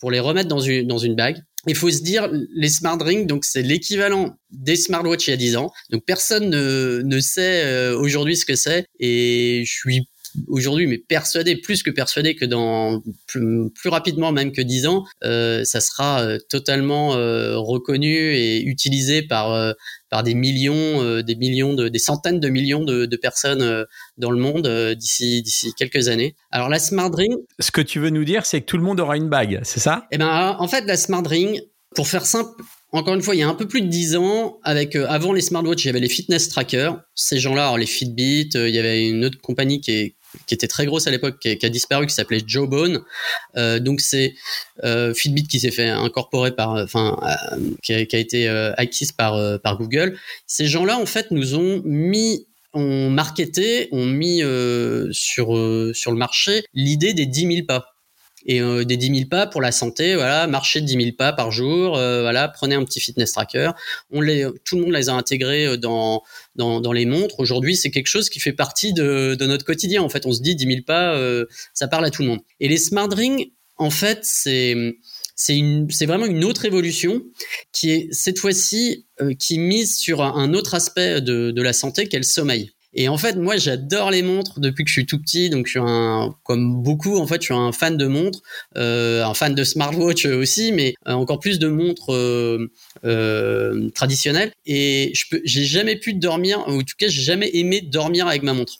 pour les remettre dans une dans une bague il faut se dire, les smart rings, donc c'est l'équivalent des smartwatches il y a 10 ans. Donc personne ne, ne sait euh, aujourd'hui ce que c'est. Et je suis aujourd'hui mais persuadé, plus que persuadé que dans plus, plus rapidement même que 10 ans, euh, ça sera euh, totalement euh, reconnu et utilisé par euh, par des millions, des millions de, des centaines de millions de, de personnes dans le monde d'ici d'ici quelques années. Alors la smart ring. Ce que tu veux nous dire, c'est que tout le monde aura une bague, c'est ça? Eh ben, en fait, la smart ring, Pour faire simple, encore une fois, il y a un peu plus de 10 ans, avec avant les smartwatches, il y avait les fitness trackers. Ces gens-là, les Fitbit, il y avait une autre compagnie qui est qui était très grosse à l'époque, qui, a disparu, qui s'appelait Jawbone. Euh, donc c'est euh, Fitbit qui s'est fait incorporer par, enfin, euh, qui, a, été euh, acquise par euh, par Google. Ces gens-là, en fait, nous ont mis ont marketé, ont mis sur sur le marché l'idée des 10 000 pas et euh, des 10 000 pas pour la santé, voilà, marcher 10 000 pas par jour, euh, voilà, prenez un petit fitness tracker. On les, tout le monde les a intégrés euh, dans, dans, dans les montres. Aujourd'hui, c'est quelque chose qui fait partie de, notre quotidien. En fait, on se dit 10 000 pas, ça parle à tout le monde. Et les smart rings, en fait, c'est c'est vraiment une autre évolution qui est cette fois-ci qui mise sur un autre aspect de, de la santé qu'est le sommeil. Et en fait, moi, j'adore les montres depuis que je suis tout petit. Donc, je suis un, comme beaucoup, en fait, je suis un fan de montres, euh, un fan de smartwatch aussi, mais euh, encore plus de montres euh, traditionnelles. Et je peux, j'ai jamais pu dormir, ou en tout cas, j'ai jamais aimé dormir avec ma montre.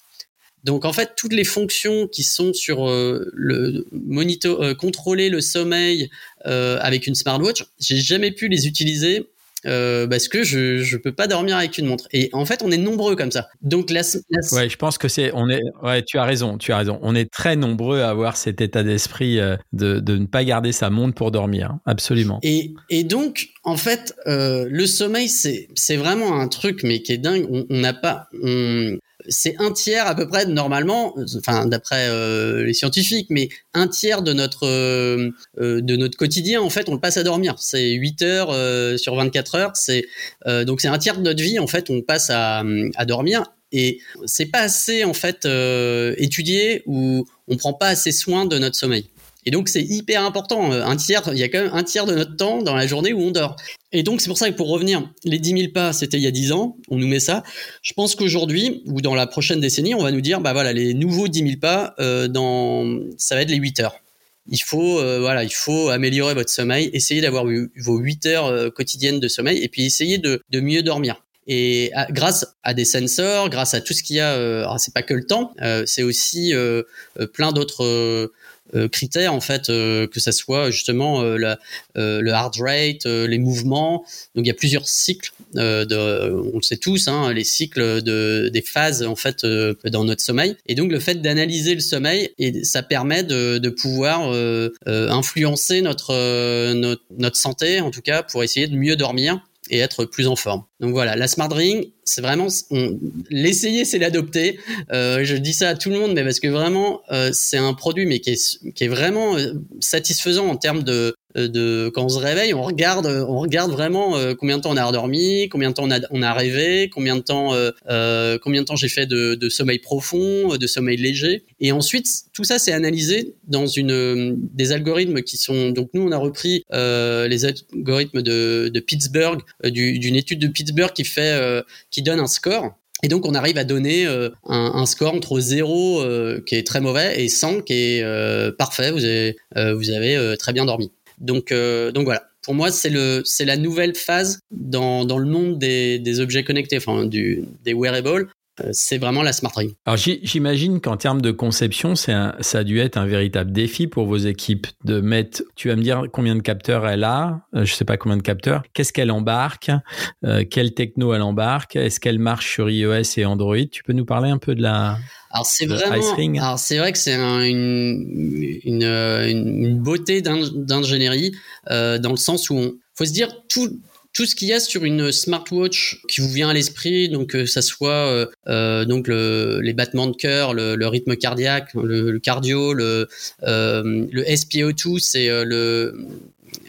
Donc en fait, toutes les fonctions qui sont sur le monitor, contrôler le sommeil avec une smartwatch, j'ai jamais pu les utiliser euh, parce que je je peux pas dormir avec une montre. Et en fait, on est nombreux comme ça. Donc la, ouais, je pense que c'est on est ouais, tu as raison, tu as raison. On est très nombreux à avoir cet état d'esprit euh, de de ne pas garder sa montre pour dormir, hein. absolument. Et et donc en fait, euh, le sommeil c'est c'est vraiment un truc mais qui est dingue. On n'a pas on, c'est un tiers à peu près normalement, enfin d'après euh, les scientifiques, mais un tiers de notre euh, euh, de notre quotidien en fait on le passe à dormir. C'est 8 heures sur 24 heures, c'est donc c'est un tiers de notre vie en fait on passe à, à dormir et c'est pas assez en fait étudié ou on prend pas assez soin de notre sommeil. Et donc c'est hyper important. Un tiers, il y a quand même un tiers de notre temps dans la journée où on dort. Et donc c'est pour ça que pour revenir, les 10 000 pas, c'était il y a 10 ans, on nous met ça. Je pense qu'aujourd'hui, ou dans la prochaine décennie, on va nous dire, bah voilà, les nouveaux 10 000 pas, euh, dans, ça va être les 8 heures. Il faut, euh, voilà, il faut améliorer votre sommeil, essayer d'avoir vos 8 heures euh, quotidiennes de sommeil, et puis essayer de, de mieux dormir. Et grâce à des sensors, grâce à tout ce qu'il y a, euh, c'est pas que le temps, euh, c'est aussi plein d'autres euh, critères en fait, euh, que ça soit justement euh, le heart rate, les mouvements. Donc il y a plusieurs cycles, de, on le sait tous, hein, les cycles de, des phases en fait dans notre sommeil. Et donc le fait d'analyser le sommeil et ça permet de, de pouvoir influencer notre, notre notre santé en tout cas pour essayer de mieux dormir et être plus en forme. Donc voilà, la Smart Ring, c'est vraiment l'essayer, c'est l'adopter. Euh, je dis ça à tout le monde, mais parce que vraiment, euh, c'est un produit, mais qui est, qui est vraiment euh, satisfaisant en termes de, de quand on se réveille, on regarde, on regarde vraiment combien de temps on a dormi, combien de temps on a, on a rêvé, combien de temps, combien de temps j'ai fait de, de, sommeil profond, de sommeil léger. Et ensuite, tout ça c'est analysé dans une des algorithmes qui sont donc nous on a repris les algorithmes de, de Pittsburgh, d'une étude de Pittsburgh qui fait donne un score. Et donc on arrive à donner un, un, score entre 0 qui est très mauvais et 100 qui est parfait. Vous avez, très bien dormi. Donc, euh, donc voilà. Pour moi, c'est c'est la nouvelle phase dans, le monde des, objets connectés, enfin des wearables. Euh, c'est vraiment la smart ring. Alors j'imagine qu'en termes de conception, ça a dû être un véritable défi pour vos équipes de mettre. Tu vas me dire combien de capteurs elle a. Euh, je sais pas combien de capteurs. Qu'est-ce qu'elle embarque euh, Quelle techno elle embarque Est-ce qu'elle marche sur iOS et Android? Tu peux nous parler un peu de la alors c'est vraiment, alors c'est vrai que c'est une, une, une, beauté d'ingénierie euh, dans le sens où on faut se dire tout tout ce qu'il y a sur une smartwatch qui vous vient à l'esprit, donc que ça soit euh, euh, donc le, les battements de cœur, le, rythme cardiaque, le, cardio, le, euh, le SpO2, c'est euh, le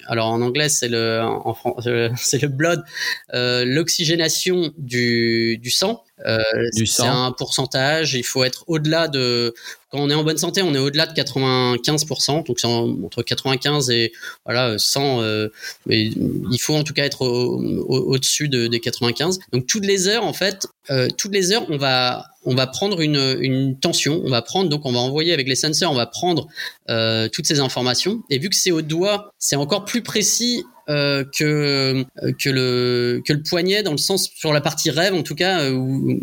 alors en anglais c'est le en c'est le blood, euh, l'oxygénation du sang. Euh, c'est un pourcentage. Il faut être au-delà de quand on est en bonne santé, on est au-delà de 95%, donc c'est entre 95 et voilà 100. Euh, mais il faut en tout cas être au-dessus de, des 95. Donc toutes les heures, en fait, euh, toutes les heures, on va on va prendre une, une tension, on va prendre donc on va envoyer avec les sensors, on va prendre euh, toutes ces informations. Et vu que c'est au doigt, c'est encore plus précis euh, que que le que le poignet dans le sens sur la partie rêve en tout cas ou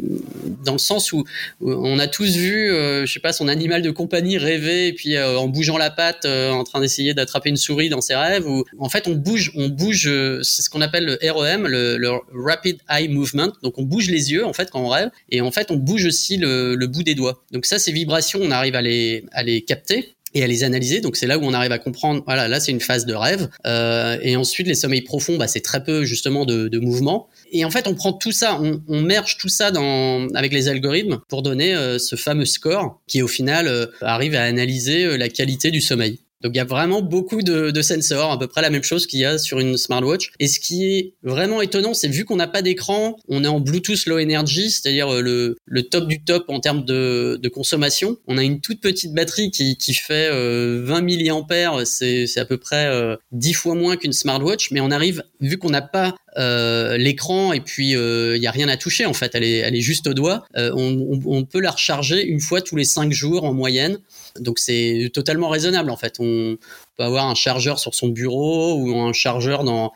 dans le sens où, on a tous vu je sais pas son animal de compagnie rêver et puis en bougeant la patte en train d'essayer d'attraper une souris dans ses rêves ou en fait on bouge on bouge c'est ce qu'on appelle le REM le, le, rapid eye movement. Donc on bouge les yeux en fait quand on rêve et en fait on bouge aussi le, le bout des doigts. Donc ça ces vibrations on arrive à les à les capter et à les analyser. Donc c'est là où on arrive à comprendre. Voilà, là c'est une phase de rêve. Euh, et ensuite les sommeils profonds, bah, c'est très peu justement de, de, mouvement. Et en fait, on prend tout ça, on, on merge tout ça dans avec les algorithmes pour donner euh, ce fameux score qui au final euh, arrive à analyser euh, la qualité du sommeil. Donc il y a vraiment beaucoup de, de sensors, à peu près la même chose qu'il y a sur une smartwatch. Et ce qui est vraiment étonnant, c'est vu qu'on n'a pas d'écran, on est en Bluetooth Low Energy, c'est-à-dire euh, le, le, top du top en termes de, de, consommation. On a une toute petite batterie qui, qui fait euh, 20 mAh, c'est à peu près euh, 10 fois moins qu'une smartwatch, mais on arrive, vu qu'on n'a pas euh, l'écran et puis il euh, y a rien à toucher en fait, elle est, elle est juste au doigt. Euh, on, on, peut la recharger une fois tous les 5 jours en moyenne. Donc c'est totalement raisonnable en fait. On peut avoir un chargeur sur son bureau ou un chargeur dans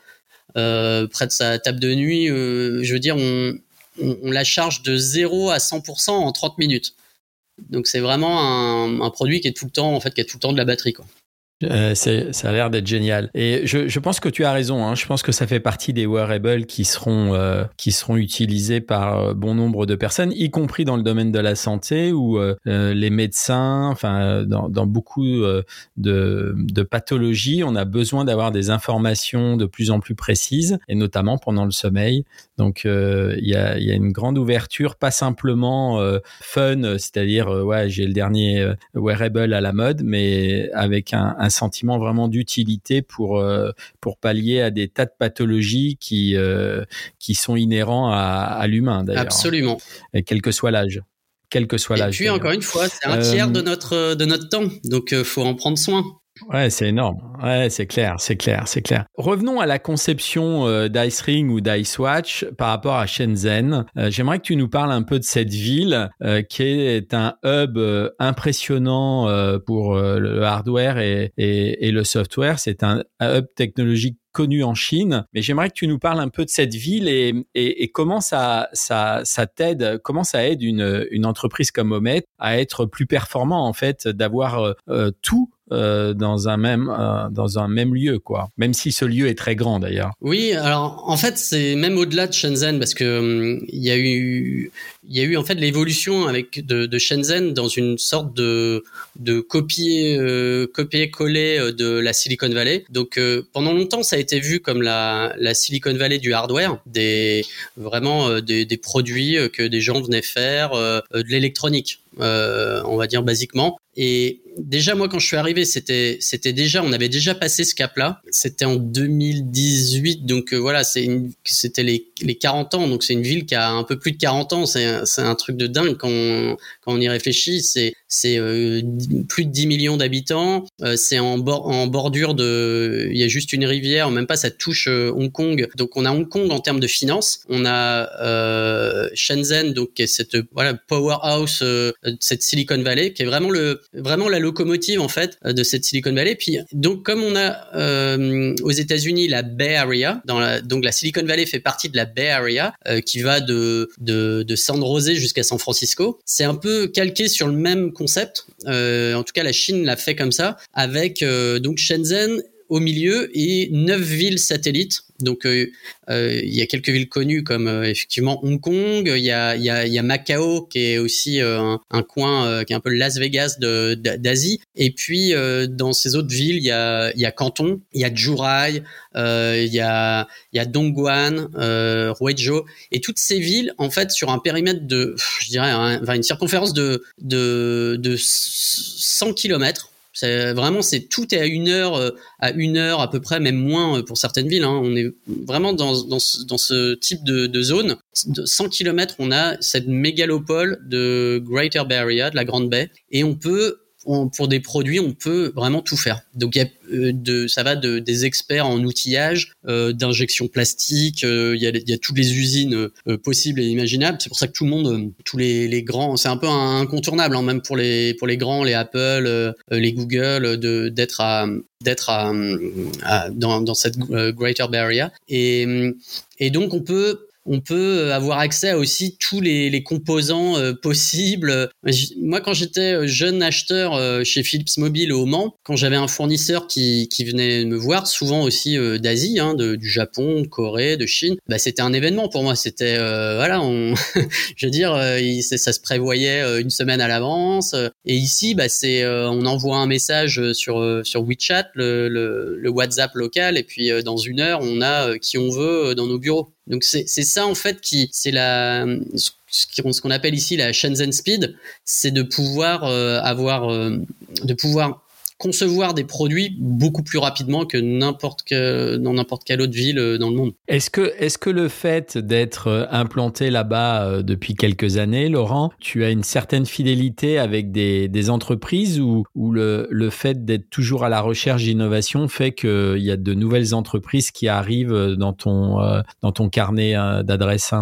près de sa table de nuit. je veux dire, on, la charge de 0 à 100% en 30 minutes. Donc c'est vraiment un, produit qui est tout le temps en fait qui a tout le temps de la batterie. Euh, ça a l'air d'être génial. Et je, je, pense que tu as raison. Hein. Je pense que ça fait partie des wearables qui seront euh, qui seront utilisés par euh, bon nombre de personnes, y compris dans le domaine de la santé où euh, les médecins, enfin dans, dans beaucoup de, de pathologies, on a besoin d'avoir des informations de plus en plus précises, et notamment pendant le sommeil. Donc il y a, y, a, une grande ouverture, pas simplement fun, c'est-à-dire ouais j'ai le dernier wearable à la mode, mais avec un, un sentiment vraiment d'utilité pour euh, pour pallier à des tas de pathologies qui euh, qui sont inhérents à, à l'humain d'ailleurs. Absolument. Et quel que soit l'âge quel que soit l'âge. Et puis encore une fois, c'est un tiers de euh, notre de notre temps, donc faut en prendre soin. Ouais, c'est énorme. Ouais, c'est clair, c'est clair, c'est clair. Revenons à la conception euh, d'Ice Ring ou d'Ice Watch par rapport à Shenzhen. Euh, j'aimerais que tu nous parles un peu de cette ville euh, qui est un hub impressionnant pour le hardware et, le software. C'est un hub technologique connu en Chine, mais j'aimerais que tu nous parles un peu de cette ville et, comment ça, ça, t'aide, comment ça aide une entreprise comme Omet à être plus performant en fait, d'avoir tout euh, dans un même euh, dans un même lieu quoi. Même si ce lieu est très grand d'ailleurs. Oui alors en fait c'est même au-delà de Shenzhen parce que hum, il y a eu il y a eu en fait l'évolution avec de, Shenzhen dans une sorte de de copier euh, copier coller de la Silicon Valley. Donc pendant longtemps ça a été vu comme la la Silicon Valley du hardware des vraiment des produits que des gens venaient faire de l'électronique euh, on va dire basiquement. Et déjà moi quand je suis arrivé, c'était c'était déjà on avait déjà passé ce cap-là. C'était en 2018 donc euh, voilà, c'est c'était les les 40 ans donc c'est une ville qui a un peu plus de 40 ans, c'est c'est un truc de dingue quand on, quand on y réfléchit, c'est c'est euh, plus de 10 millions d'habitants, euh, c'est en bord en bordure de il y a juste une rivière, même pas ça touche Hong Kong. Donc on a Hong Kong en termes de finances, on a Shenzhen donc qui est cette voilà powerhouse cette Silicon Valley qui est vraiment le vraiment la locomotive en fait de cette Silicon Valley. Puis donc comme on a euh, aux États-Unis la Bay Area, la, donc la Silicon Valley fait partie de la Bay Area euh, qui va de de, de San Jose jusqu'à San Francisco. C'est un peu calqué sur le même concept. Euh, en tout cas, la Chine l'a fait comme ça avec euh, donc Shenzhen au milieu et neuf villes satellites. Donc euh, euh, il y a quelques villes connues comme euh, effectivement Hong Kong, il y a, y, a, Macao qui est aussi un, coin qui est un peu le Las Vegas d'Asie. Et puis dans ces autres villes, il y a, y a Canton, il y a Zhuhai, il y a, y a Dongguan, Huizhou et toutes ces villes en fait sur un périmètre de, je dirais, une circonférence de de, de 100 kilomètres c'est vraiment c'est tout est à une heure, euh, à une heure à peu près, même moins euh, pour certaines villes. Hein. On est vraiment dans, dans, ce, dans ce type de, de zone. De 100 km, on a cette mégalopole de Greater Bay Area, de la Grande Baie, et on peut pour des produits, on peut vraiment tout faire. Donc, y a de, ça va de, des experts en outillage, d'injection plastique. il, y a, y a toutes les usines possibles et imaginables. C'est pour ça que tout le monde, tous les, les grands, c'est un peu incontournable, hein, même pour les pour les grands, les Apple, les Google, de d'être à d'être à, dans, dans cette Greater Area. Et, et donc, on peut on peut avoir accès à aussi tous les, les composants euh, possibles. Moi, quand j'étais jeune acheteur euh, chez Philips Mobile au Mans, quand j'avais un fournisseur qui, qui venait me voir, souvent aussi euh, d'Asie, hein, du Japon, de Corée, de Chine, bah, c'était un événement pour moi. C'était voilà, on, je veux dire, ça se prévoyait une semaine à l'avance. Et ici, bah, c'est on envoie un message sur sur WeChat, le, le, le WhatsApp local, et puis dans une heure, on a qui on veut dans nos bureaux. Donc c'est ça en fait qui c'est la ce qu'on appelle ici la Shenzhen Speed, c'est de pouvoir euh, avoir euh, de pouvoir concevoir des produits beaucoup plus rapidement que n'importe que dans n'importe quelle autre ville euh, dans le monde. Est-ce que est-ce que le fait d'être implanté là-bas depuis quelques années, Laurent, tu as une certaine fidélité avec des, des entreprises ou, ou le, le fait d'être toujours à la recherche d'innovation fait qu'il y a de nouvelles entreprises qui arrivent dans ton dans ton carnet d'adresses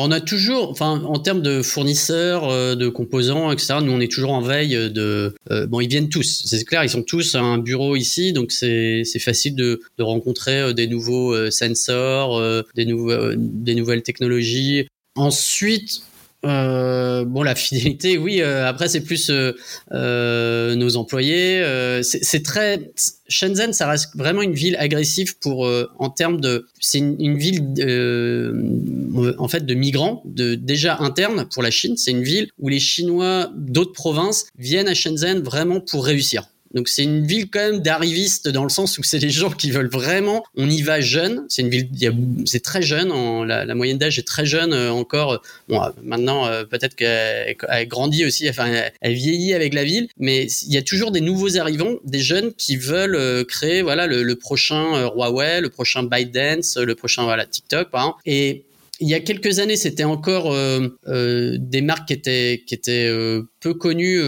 on a toujours, enfin, en termes de fournisseurs, euh, de composants, etc. Nous, on est toujours en veille de. Euh, bon, ils viennent tous, c'est clair, ils sont tous à un bureau ici, donc c'est facile de, de rencontrer euh, des nouveaux sensors, des des nouvelles technologies. Ensuite, euh, bon, la fidélité, oui. Euh, après, c'est plus euh, nos employés. C'est très Shenzhen, ça reste vraiment une ville agressive pour en termes de. C'est une, une, ville en fait de migrants, de déjà interne pour la Chine. C'est une ville où les Chinois d'autres provinces viennent à Shenzhen vraiment pour réussir. Donc c'est une ville quand même d'arrivistes dans le sens où c'est les gens qui veulent vraiment. On y va jeune. C'est une ville, c'est très jeune. La, moyenne d'âge est très jeune euh, encore. Bon, euh, maintenant euh, peut-être qu'elle grandit aussi. Enfin, elle, vieillit avec la ville. Mais il y a toujours des nouveaux arrivants, des jeunes qui veulent créer voilà le, prochain Huawei, le prochain ByteDance, le prochain TikTok par exemple. Et il y a quelques années, c'était encore des marques qui étaient qui étaient peu connues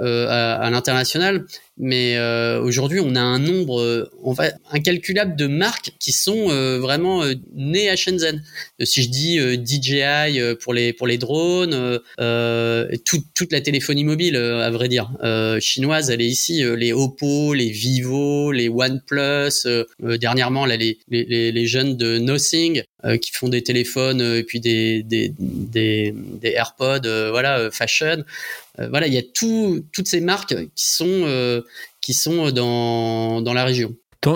à, à l'international mais euh, aujourd'hui on a un nombre euh, en fait incalculable de marques qui sont euh, vraiment nées à Shenzhen. si je dis DJI pour les pour les drones, toute toute la téléphonie mobile à vrai dire chinoise, elle est ici. les Oppo, les Vivo, les OnePlus, dernièrement là les, les, les jeunes de Nothing qui font des téléphones et puis des des des, des AirPods, voilà fashion. Voilà, il y a tout, toutes ces marques qui sont qui sont dans, dans la région.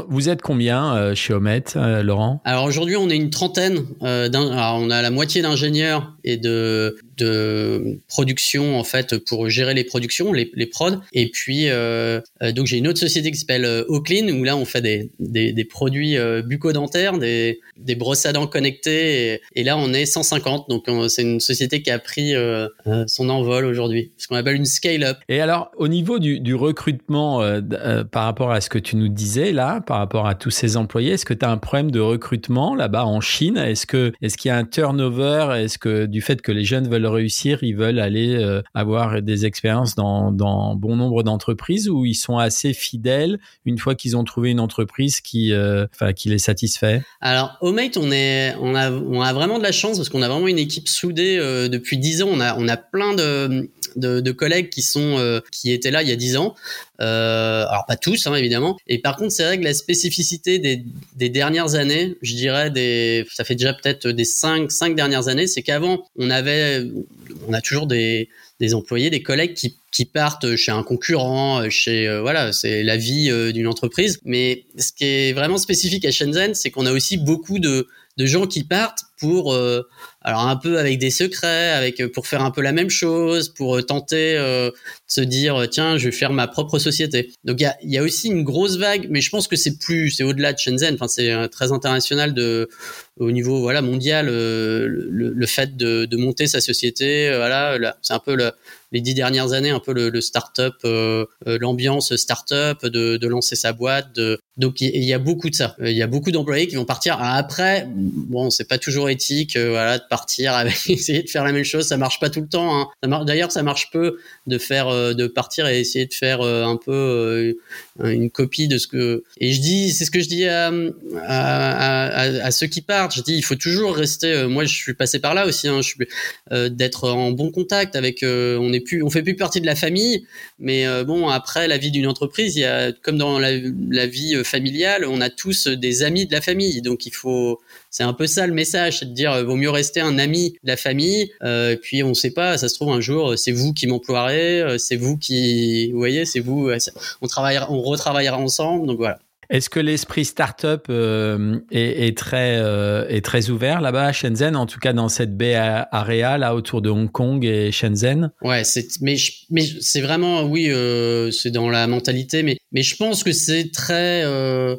Vous êtes combien euh, chez Omet, euh, Laurent? Alors aujourd'hui, on est une trentaine. Euh, on a la moitié d'ingénieurs et de, de production en fait pour gérer les productions, les, les prods. Et puis euh, euh donc j'ai une autre société qui s'appelle euh, Oaklin où là on fait des, des, des produits bucco-dentaires, des, des brosses à dents connectées. Et, là on est 150. Donc c'est une société qui a pris son envol aujourd'hui, ce qu'on appelle une scale-up. Et alors au niveau du, du recrutement par rapport à ce que tu nous disais là, par rapport à tous ces employés, est-ce que tu as un problème de recrutement là-bas en Chine? Est-ce que est-ce qu'il y a un turnover? Est-ce que du fait que les jeunes veulent réussir, ils veulent aller euh, avoir des expériences dans, dans bon nombre d'entreprises ou ils sont assez fidèles une fois qu'ils ont trouvé une entreprise qui, euh, qui les satisfait? Alors, au Mate, on, est, on, a, on a vraiment de la chance parce qu'on a vraiment une équipe soudée euh, depuis 10 ans. On a, on a plein de, de, collègues qui, sont, qui étaient là il y a 10 ans. Euh, alors pas tous hein, évidemment. Et par contre, c'est vrai que la spécificité des, des, dernières années, je dirais des, ça fait déjà peut-être des cinq, cinq dernières années, c'est qu'avant on avait, on a toujours des, employés, des collègues qui, partent chez un concurrent, chez euh, voilà, c'est la vie euh, d'une entreprise. Mais ce qui est vraiment spécifique à Shenzhen, c'est qu'on a aussi beaucoup de, gens qui partent pour euh, alors un peu avec des secrets, avec pour faire un peu la même chose, pour tenter se dire tiens je vais faire ma propre société. Donc il y a, y a, aussi une grosse vague, mais je pense que c'est plus c'est au-delà de Shenzhen. Enfin c'est très international de au niveau voilà mondial le, le, fait de, de, monter sa société. Voilà c'est un peu le, les dix dernières années un peu le, le start-up, euh, l'ambiance start-up, de, de, lancer sa boîte. De... Donc il y, a beaucoup de ça. Il y a beaucoup d'employés qui vont partir. Après, bon, c'est pas toujours éthique, voilà, de partir avec essayer de faire la même chose. Ça marche pas tout le temps. Hein. D'ailleurs, ça marche peu de faire, de partir et essayer de faire un peu une copie de ce que. Et je dis, c'est ce que je dis à, à, ceux qui partent. Je dis, il faut toujours rester. moi, je suis passé par là aussi. Hein, d'être en bon contact avec. on est plus, on fait plus partie de la famille, mais bon, après la vie d'une entreprise, il y a comme dans la vie familiale, on a tous des amis de la famille. Donc il faut, c'est un peu ça le message, c'est de dire vaut mieux rester un ami de la famille. Euh, puis on ne sait pas, ça se trouve un jour c'est vous qui m'emploierez, euh, c'est vous qui, vous voyez, c'est vous. On travaillera, on retravaillera ensemble. Donc voilà. Est-ce que l'esprit startup euh, est, est, très euh, est très ouvert là-bas à Shenzhen, en tout cas dans cette baie area là autour de Hong Kong et Shenzhen? Ouais, c'est mais mais c'est vraiment oui, euh, c'est dans la mentalité, mais mais je pense que c'est très euh, euh,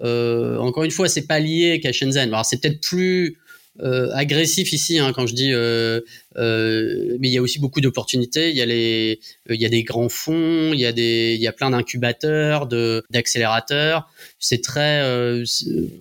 encore une fois, c'est pas lié qu'à Shenzhen. Alors c'est peut-être plus euh, agressif ici hein, quand je dis euh, euh, mais il y a aussi beaucoup d'opportunités. Il y a les il y a des grands fonds il y a des il y a plein d'incubateurs de d'accélérateurs. C'est très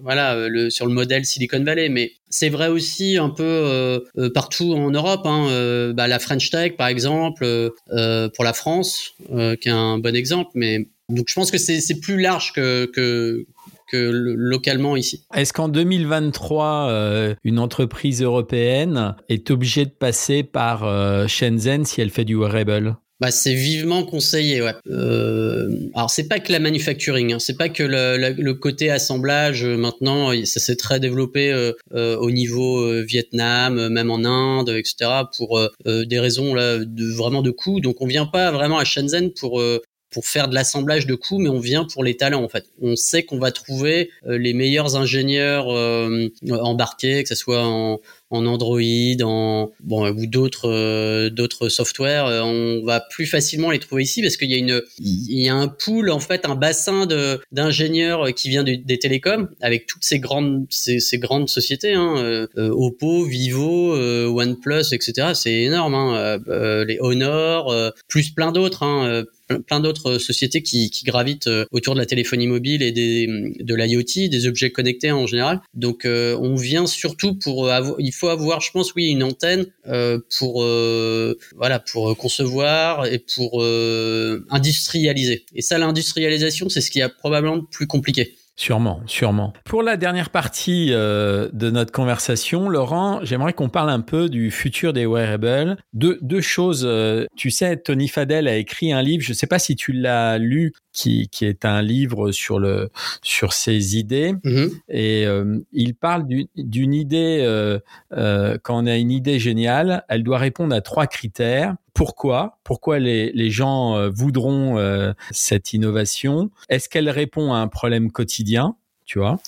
voilà le, sur le modèle Silicon Valley. Mais c'est vrai aussi un peu partout en Europe hein, bah, la French Tech par exemple pour la France qui est un bon exemple. Mais donc je pense que c'est plus large que, que localement ici. Est-ce qu'en 2023, euh, une entreprise européenne est obligée de passer par euh, Shenzhen si elle fait du wearable? Bah, c'est vivement conseillé, ouais. Euh, alors c'est pas que la manufacturing, hein, c'est pas que le, le, côté assemblage. Euh, maintenant, ça s'est très développé euh, au niveau Vietnam, même en Inde, etc. Pour des raisons là de vraiment de coût. Donc on vient pas vraiment à Shenzhen pour pour faire de l'assemblage de coups, mais on vient pour les talents en fait. On sait qu'on va trouver euh, les meilleurs ingénieurs euh, embarqués, que ce soit en, en Android, en bon ou d'autres euh, d'autres softwares, on va plus facilement les trouver ici parce qu'il y a une il y a un pool en fait, un bassin de d'ingénieurs qui vient des télécoms avec toutes ces grandes ces, ces grandes sociétés, hein, Oppo, Vivo, OnePlus, etc. C'est énorme, hein, les Honor, plus plein d'autres. Hein, plein d'autres sociétés qui, qui, gravitent euh, autour de la téléphonie mobile et des, de l'IoT, des objets connectés en général. Donc euh, on vient surtout pour avoir, il faut avoir, je pense, oui, une antenne euh, pour voilà pour concevoir et pour industrialiser. Et ça, l'industrialisation, c'est ce qui a probablement le plus compliqué. Sûrement, sûrement. Pour la dernière partie euh, de notre conversation, Laurent, j'aimerais qu'on parle un peu du futur des wearables. Deux, deux choses. Euh, tu sais, Tony Fadell a écrit un livre, je ne sais pas si tu l'as lu, qui, qui est un livre sur, le, sur ses idées. Mm-hmm. Et euh, il parle d'une idée, quand on a une idée géniale, elle doit répondre à trois critères pourquoi Pourquoi les, les gens euh, voudront euh, cette innovation? Est-ce qu'elle répond à un problème quotidien tu vois?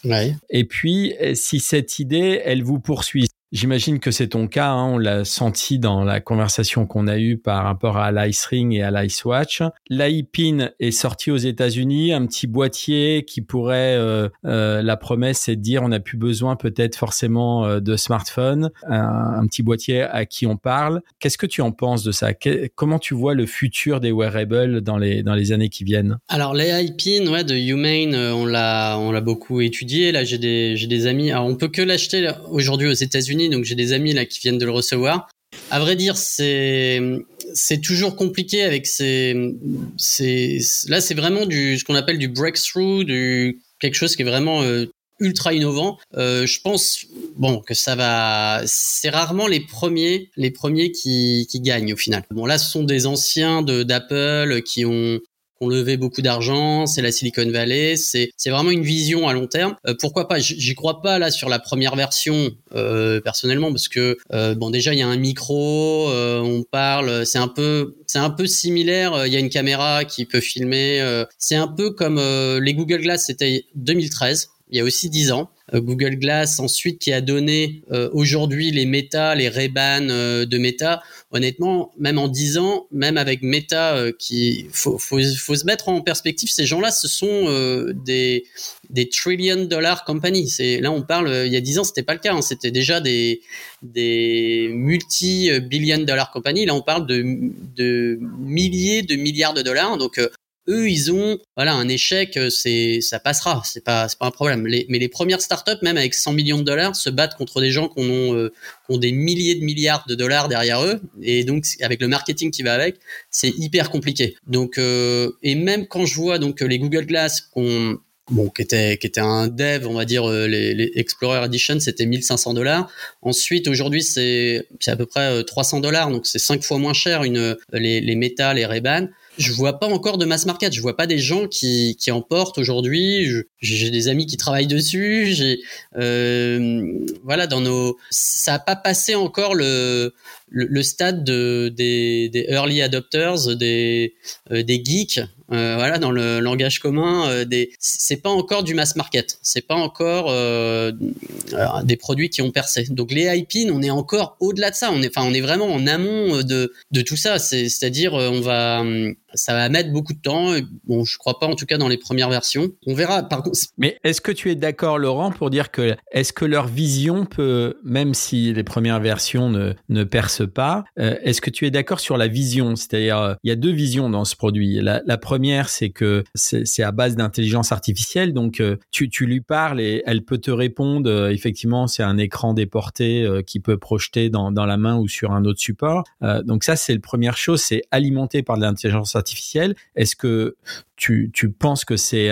Et puis, si cette idée, elle vous poursuit, J'imagine que c'est ton cas, hein, on l'a senti dans la conversation qu'on a eue par rapport à l'Ice Ring et à l'Ice Watch. L'iPin est sorti aux États-Unis, un petit boîtier qui pourrait, euh, euh, la promesse c'est de dire on n'a plus besoin peut-être forcément euh, de smartphone, un, petit boîtier à qui on parle. Qu'est-ce que tu en penses de ça? Comment tu vois le futur des wearables dans les dans les années qui viennent? Alors l'iPin, ouais, de Humane, on l'a on l'a beaucoup étudié. Là, j'ai des j'ai des amis. Alors on peut que l'acheter aujourd'hui aux États-Unis donc j'ai des amis là qui viennent de le recevoir. À vrai dire, c'est c'est toujours compliqué avec ces, ces là c'est vraiment du ce qu'on appelle du breakthrough, quelque chose qui est vraiment euh, ultra innovant. Euh, je pense bon que ça va. C'est rarement les premiers, les premiers qui, qui gagnent au final. Bon là, ce sont des anciens d'Apple qui ont ont levé beaucoup d'argent, c'est la Silicon Valley, c'est vraiment une vision à long terme. Euh, pourquoi pas? J'y crois pas là sur la première version euh, personnellement parce que euh, bon déjà il y a un micro, on parle, c'est un peu c'est un peu similaire. Il y a une caméra qui peut filmer. c'est un peu comme les Google Glass, c'était 2013 il y a aussi 10 ans. Google Glass ensuite qui a donné aujourd'hui les Meta, les ray euh, de Meta honnêtement, même en 10 ans, même avec Meta, euh, qui faut, faut, faut, se mettre en perspective, ces gens-là, ce sont euh, des des trillion dollar companies. C'est là on parle. Euh, il y a 10 ans, c'était pas le cas. Hein. c'était déjà des des multi billion dollar companies. Là, on parle de de milliers de milliards de dollars. Donc eux, ils ont voilà un échec, c'est ça passera, c'est pas c'est pas un problème. mais les premières startups, même avec 100 millions de dollars, se battent contre des gens qui ont, qui ont des milliers de milliards de dollars derrière eux, et donc avec le marketing qui va avec, c'est hyper compliqué. Donc et même quand je vois donc les Google Glass qu'on bon, qui était qui était un dev, on va dire euh, les, les Explorer Edition, c'était 1500 dollars. Ensuite, aujourd'hui, c'est à peu près 300 euh, dollars, donc c'est cinq fois moins cher une les les Meta, les Ray-Ban je vois pas encore de mass market. Je vois pas des gens qui, qui en portent aujourd'hui. J'ai des amis qui travaillent dessus. J'ai euh, voilà dans nos ça a pas passé encore le le, stade de, des, des early adopters, des euh, des geeks. Euh, voilà dans le langage commun. Euh, des c'est pas encore du mass market. C'est pas encore euh, des produits qui ont percé. Donc les hyping, on est encore au-delà de ça. On est enfin on est vraiment en amont de de tout ça. C'est c'est-à-dire on va ça va mettre beaucoup de temps. Bon, je crois pas, en tout cas, dans les premières versions. On verra. Mais est-ce que tu es d'accord, Laurent, pour dire que est-ce que leur vision peut, même si les premières versions ne, ne percent pas, euh, est-ce que tu es d'accord sur la vision? C'est-à-dire, euh, il y a deux visions dans ce produit. La, la première, c'est que c'est à base d'intelligence artificielle, donc euh, tu, tu lui parles et elle peut te répondre. effectivement, c'est un écran déporté qui peut projeter dans, dans la main ou sur un autre support. donc ça, c'est la première chose, c'est alimenté par de l'intelligence artificielle artificielle. Est-ce que tu, penses que c'est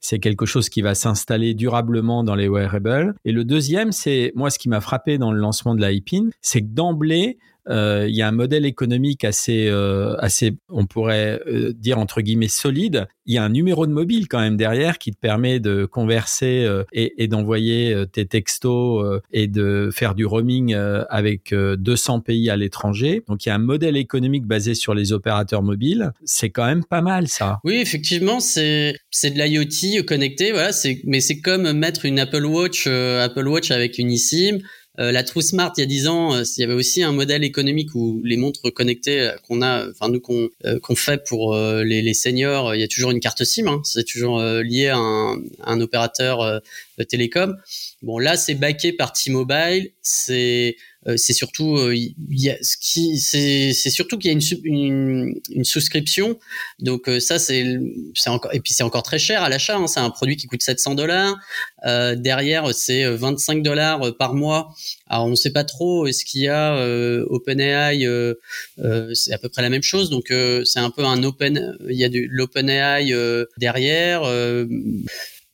c'est quelque chose qui va s'installer durablement dans les wearables? Et le deuxième, c'est moi ce qui m'a frappé dans le lancement de l'iPin, c'est que d'emblée il y a un modèle économique assez, euh, assez, on pourrait euh, dire entre guillemets solide. Il y a un numéro de mobile quand même derrière qui te permet de converser et, d'envoyer tes textos et de faire du roaming avec 200 pays à l'étranger. Donc il y a un modèle économique basé sur les opérateurs mobiles. C'est quand même pas mal ça. Oui, effectivement, c'est c'est de l'IoT connecté. Voilà, mais c'est comme mettre une Apple Watch Apple Watch avec une eSIM euh, la True Smart, il y a 10 ans, euh, il y avait aussi un modèle économique où les montres connectées euh, qu'on a, enfin nous qu'on fait pour les, seniors, il y a toujours une carte SIM. Hein, c'est toujours lié à un, un opérateur télécom. Bon, là, c'est backé par T-Mobile. C'est euh, c'est surtout euh, y a ce qui c'est c'est surtout qu'il y a une, une, souscription. Donc euh, ça c'est c'est encore et puis c'est encore très cher à l'achat hein, c'est un produit qui coûte 700 dollars. Derrière c'est 25 dollars par mois. Alors on sait pas trop est-ce qu'il y a OpenAI c'est à peu près la même chose. Donc c'est un peu un open il y a de l'OpenAI derrière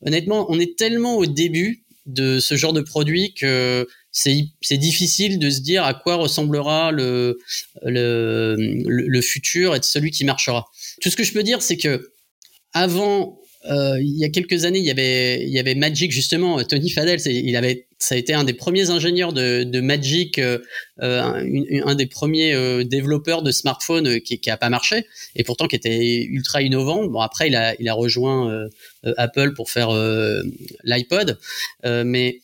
honnêtement on est tellement au début de ce genre de produit que c'est difficile de se dire à quoi ressemblera le, futur et de celui qui marchera. Tout ce que je peux dire, c'est que avant, euh, il y a quelques années, il y avait, Magic justement. Tony Fadell, il avait, ça a été un des premiers ingénieurs de, Magic, euh, un, des premiers euh, développeurs de smartphones qui, qui a pas marché et pourtant qui était ultra innovant. Bon après, il a, il a rejoint euh, Apple pour faire l'iPod, mais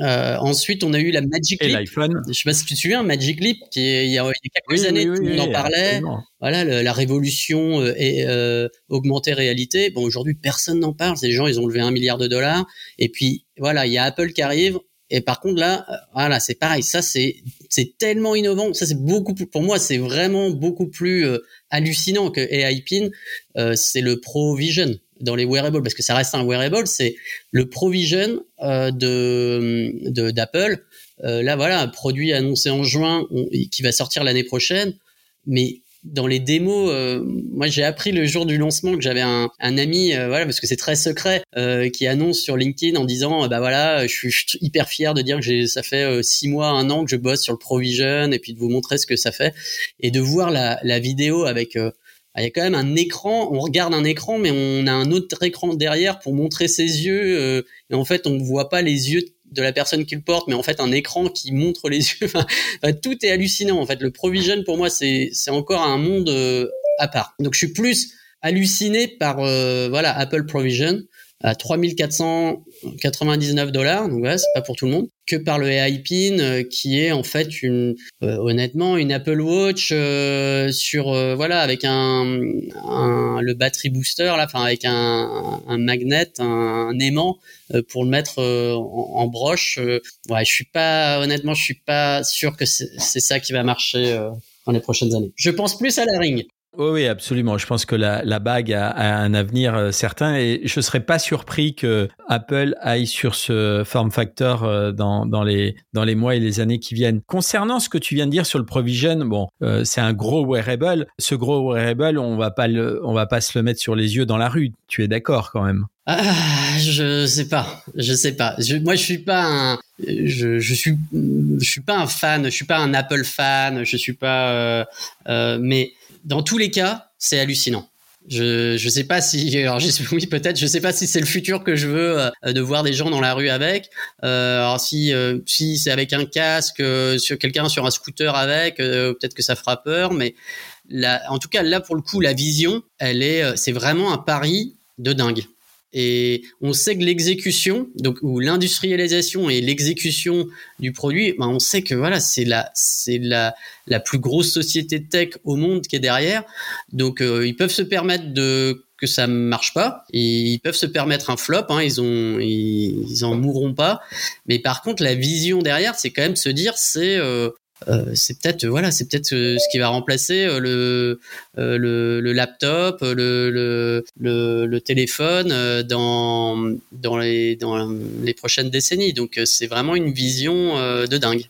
euh, ensuite, on a eu la Magic Leap. Je sais pas si tu te souviens, Magic Leap, qui il y a, quelques années, on en parlait. Voilà, la révolution euh, et euh, augmentée réalité. Bon, aujourd'hui, personne n'en parle. Ces gens, ils ont levé un milliard de dollars. Et puis, voilà, il y a Apple qui arrive. Et par contre, là, euh, voilà, c'est pareil. Ça, c'est c'est tellement innovant. Ça, c'est beaucoup plus, pour moi, c'est vraiment beaucoup plus euh, hallucinant que AI Pin. c'est le Pro Vision dans les wearables parce que ça reste un wearable, c'est le Provision euh, de d'Apple. Euh, là, voilà, un produit annoncé en juin qui va sortir l'année prochaine, mais dans les démos, euh, moi j'ai appris le jour du lancement que j'avais un, un, ami, euh, voilà, parce que c'est très secret, euh, qui annonce sur LinkedIn en disant, bah voilà, je suis, hyper fier de dire que j'ai, ça fait six mois, un an que je bosse sur le Provision, et puis de vous montrer ce que ça fait, et de voir la, la vidéo avec il y a quand même un écran, on regarde un écran, mais on a un autre écran derrière pour montrer ses yeux. Euh, et en fait, on ne voit pas les yeux de la personne qui le porte, mais en fait un écran qui montre les yeux. Enfin, tout est hallucinant. En fait, le Provision pour moi, c'est c'est encore un monde euh, à part. Donc, je suis plus halluciné par euh, voilà Apple Provision à 3499 dollars, donc voilà, c'est pas pour tout le monde, que par le AI Pin, euh, qui est en fait une, euh, honnêtement, une Apple Watch euh, sur, voilà, avec un, le battery booster là, enfin avec un, un magnet, un, aimant pour le mettre en, broche. ouais, je suis pas, honnêtement, je suis pas sûr que c'est ça qui va marcher dans les prochaines années. Je pense plus à la Ring. Oui, absolument. Je pense que la, la bague a, un avenir euh, certain et je ne serais pas surpris que Apple aille sur ce form factor euh, dans, dans, les, dans les mois et les années qui viennent. Concernant ce que tu viens de dire sur le Provision, bon, euh, c'est un gros wearable. Ce gros wearable, on va pas le, on va pas se le mettre sur les yeux dans la rue. Tu es d'accord quand même? Ah, je sais pas, je sais pas. moi, je suis pas un, je, je suis, je suis pas un fan, je suis pas un Apple fan, je suis pas, euh, euh, mais dans tous les cas, c'est hallucinant. Je je sais pas si alors oui peut-être je sais pas si c'est le futur que je veux euh, de voir des gens dans la rue avec euh, alors si euh, si c'est avec un casque euh, sur quelqu'un sur un scooter avec peut-être que ça fera peur mais là en tout cas là pour le coup la vision elle est c'est vraiment un pari de dingue et on sait que l'exécution, donc ou l'industrialisation et l'exécution du produit, ben on sait que voilà, c'est la c'est la la plus grosse société tech au monde qui est derrière. Donc euh, ils peuvent se permettre de que ça marche pas. Ils peuvent se permettre un flop hein, ils ont ils, en mourront pas. Mais par contre la vision derrière c'est quand même se dire c'est euh, euh, c'est peut-être voilà, c'est peut-être euh, ce qui va remplacer euh, le, le, le laptop, le, le, le, téléphone dans dans les dans les prochaines décennies. Donc c'est vraiment une vision de dingue.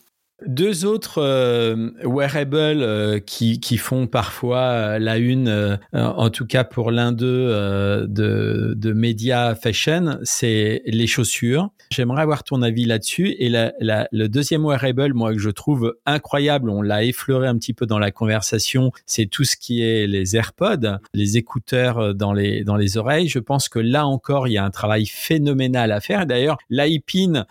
Deux autres euh, wearables euh, qui, qui font parfois euh, la une, en tout cas pour l'un d'eux de, de Media Fashion, c'est les chaussures. J'aimerais avoir ton avis là-dessus. Et la, la, le deuxième wearable, moi, que je trouve incroyable, on l'a effleuré un petit peu dans la conversation, c'est tout ce qui est les AirPods, les écouteurs dans les, dans les oreilles. Je pense que là encore, il y a un travail phénoménal à faire. D'ailleurs, l'iPin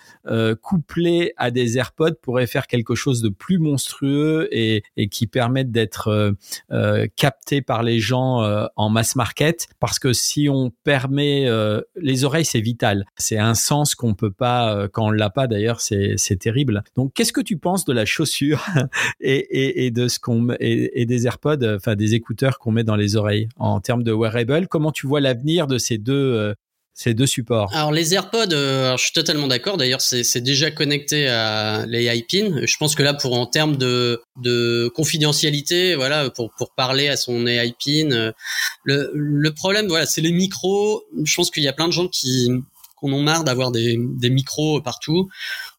couplé à des AirPods pourrait faire quelque quelque chose de plus monstrueux et, qui permette d'être euh, euh, capté par les gens euh, en mass market. Parce que si on permet, les oreilles, c'est vital. C'est un sens qu'on peut pas, quand on l'a pas d'ailleurs, c'est terrible. Donc, qu'est-ce que tu penses de la chaussure et, et, de ce qu'on et, des AirPods, enfin des écouteurs qu'on met dans les oreilles en termes de wearable? Comment tu vois l'avenir de ces deux ces deux supports Alors les AirPods, euh, je suis totalement d'accord. D'ailleurs, c'est déjà connecté à l'AI PIN. Je pense que là, pour en termes de, de confidentialité, voilà, pour, pour parler à son AI euh, le, le problème, voilà, c'est les micros. Je pense qu'il y a plein de gens qui qu'on en marre d'avoir des, des micros partout.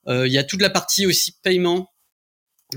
Euh, il y a toute la partie aussi paiement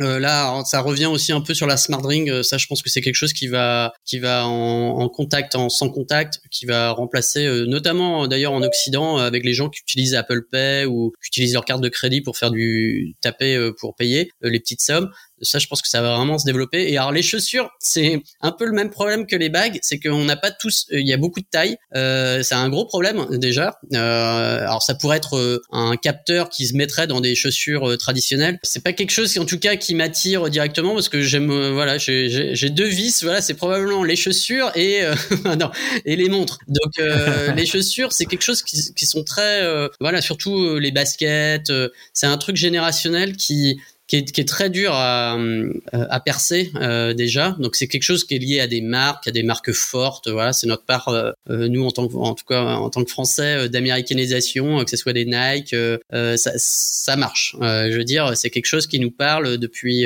euh, là, ça revient aussi un peu sur la smart ring. Euh, ça, je pense que c'est quelque chose qui va, en, contact, en sans contact, qui va remplacer, euh, notamment d'ailleurs en Occident, avec les gens qui utilisent Apple Pay ou qui utilisent leur carte de crédit pour faire du taper pour payer les petites sommes. Ça, je pense que ça va vraiment se développer. Et alors, les chaussures, c'est un peu le même problème que les bagues, c'est qu'on n'a pas tous, il y a beaucoup de tailles. Euh, c'est un gros problème déjà. Euh, alors, ça pourrait être euh, un capteur qui se mettrait dans des chaussures euh, traditionnelles. C'est pas quelque chose, en tout cas, qui m'attire directement parce que j'aime, voilà, j'ai deux vis. Voilà, c'est probablement les chaussures et non et les montres. Donc, les chaussures, c'est quelque chose qui, qui sont très, voilà, surtout les baskets. c'est un truc générationnel qui qui est, qui est, très dur à, euh, à percer euh, déjà. Donc c'est quelque chose qui est lié à des marques, à des marques fortes. Voilà, c'est notre part euh, euh nous en tant que, en tout cas en tant que Français euh, d'américanisation, que ce soit des Nike, ça, ça marche. je veux dire, c'est quelque chose qui nous parle depuis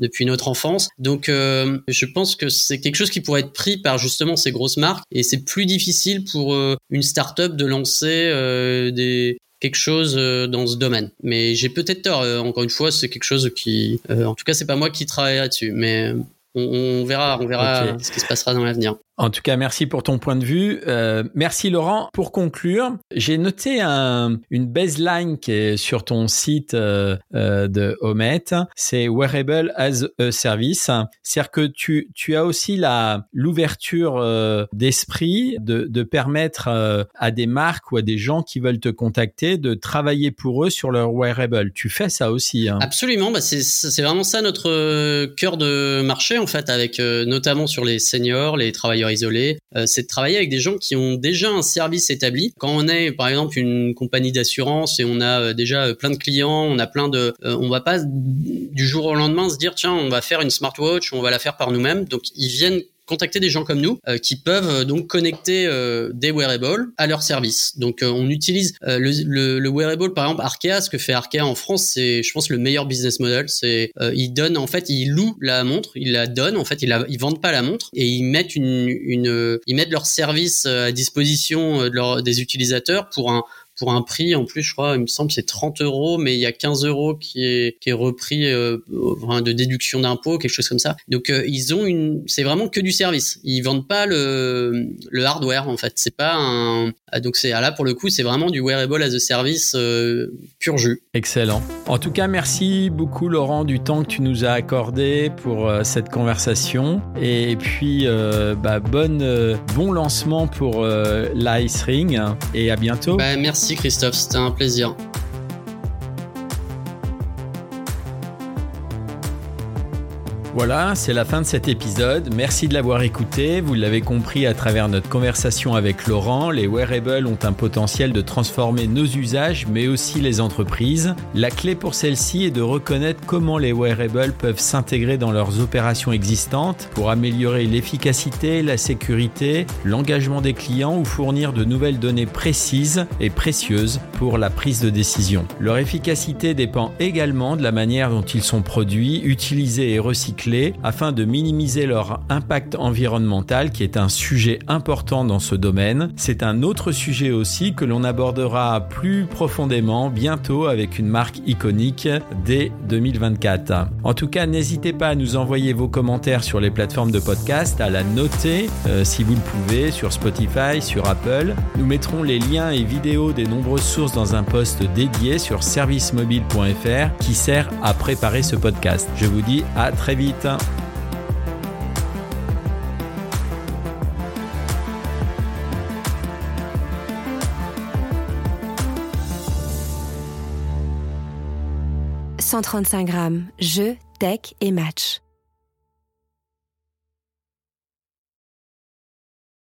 depuis notre enfance. Donc je pense que c'est quelque chose qui pourrait être pris par justement ces grosses marques et c'est plus difficile pour une start-up de lancer des quelque chose euh, dans ce domaine. Mais j'ai peut-être tort. Euh, encore une fois, c'est quelque chose qui, euh, en tout cas, c'est pas moi qui travaille là-dessus, mais on, verra, on verra ce qui se passera dans l'avenir. En tout cas, merci pour ton point de vue. Euh, merci Laurent. Pour conclure, j'ai noté un, une baseline qui est sur ton site euh, euh, de Homet. C'est Wearable as a Service. C'est-à-dire que tu, tu as aussi la l'ouverture euh, d'esprit de, de permettre euh, à des marques ou à des gens qui veulent te contacter de travailler pour eux sur leur wearable. Tu fais ça aussi. Hein. Absolument. Bah c'est, c'est vraiment ça notre cœur de marché en fait, avec notamment sur les seniors, les travailleurs isolé, euh, c'est de travailler avec des gens qui ont déjà un service établi. Quand on est par exemple une compagnie d'assurance et on a euh, déjà euh, plein de clients, on a plein de, on va pas du jour au lendemain se dire tiens on va faire une smartwatch, on va la faire par nous-mêmes. Donc ils viennent contacter des gens comme nous qui peuvent donc connecter des wearables à leur service. Donc on utilise le, le, wearable par exemple Arkea, ce que fait Arkea en France, c'est je pense le meilleur business model. C'est ils donnent en fait ils louent la montre, ils la donnent en fait ils la, ils vendent pas la montre et ils mettent une, une ils mettent leur service à disposition de leur, des utilisateurs pour un pour un prix en plus je crois il me semble c'est 30 euros mais il y a 15 euros qui est qui est repris euh, de déduction d'impôt quelque chose comme ça. Donc euh, ils ont une c'est vraiment que du service. Ils vendent pas le le hardware en fait. C'est pas un ah, donc c'est ah, là pour le coup c'est vraiment du wearable as a service euh, pur jus. Excellent. En tout cas merci beaucoup Laurent du temps que tu nous as accordé pour cette conversation. Et puis bah, bonne bon lancement pour l'ice ring. Et à bientôt. Bah, merci Merci Christophe, c'était un plaisir. Voilà, c'est la fin de cet épisode. Merci de l'avoir écouté. Vous l'avez compris à travers notre conversation avec Laurent, les wearables ont un potentiel de transformer nos usages, mais aussi les entreprises. La clé pour celle-ci est de reconnaître comment les wearables peuvent s'intégrer dans leurs opérations existantes pour améliorer l'efficacité, la sécurité, l'engagement des clients ou fournir de nouvelles données précises et précieuses pour la prise de décision. Leur efficacité dépend également de la manière dont ils sont produits, utilisés et recyclés afin de minimiser leur impact environnemental qui est un sujet important dans ce domaine. C'est un autre sujet aussi que l'on abordera plus profondément bientôt avec une marque iconique dès 2024. En tout cas, n'hésitez pas à nous envoyer vos commentaires sur les plateformes de podcast, à la noter euh, si vous le pouvez sur Spotify, sur Apple. Nous mettrons les liens et vidéos des nombreuses sources dans un post dédié sur servicemobile.fr qui sert à préparer ce podcast. Je vous dis à très vite. Vita. « 135 grammes, jeu, tech et match.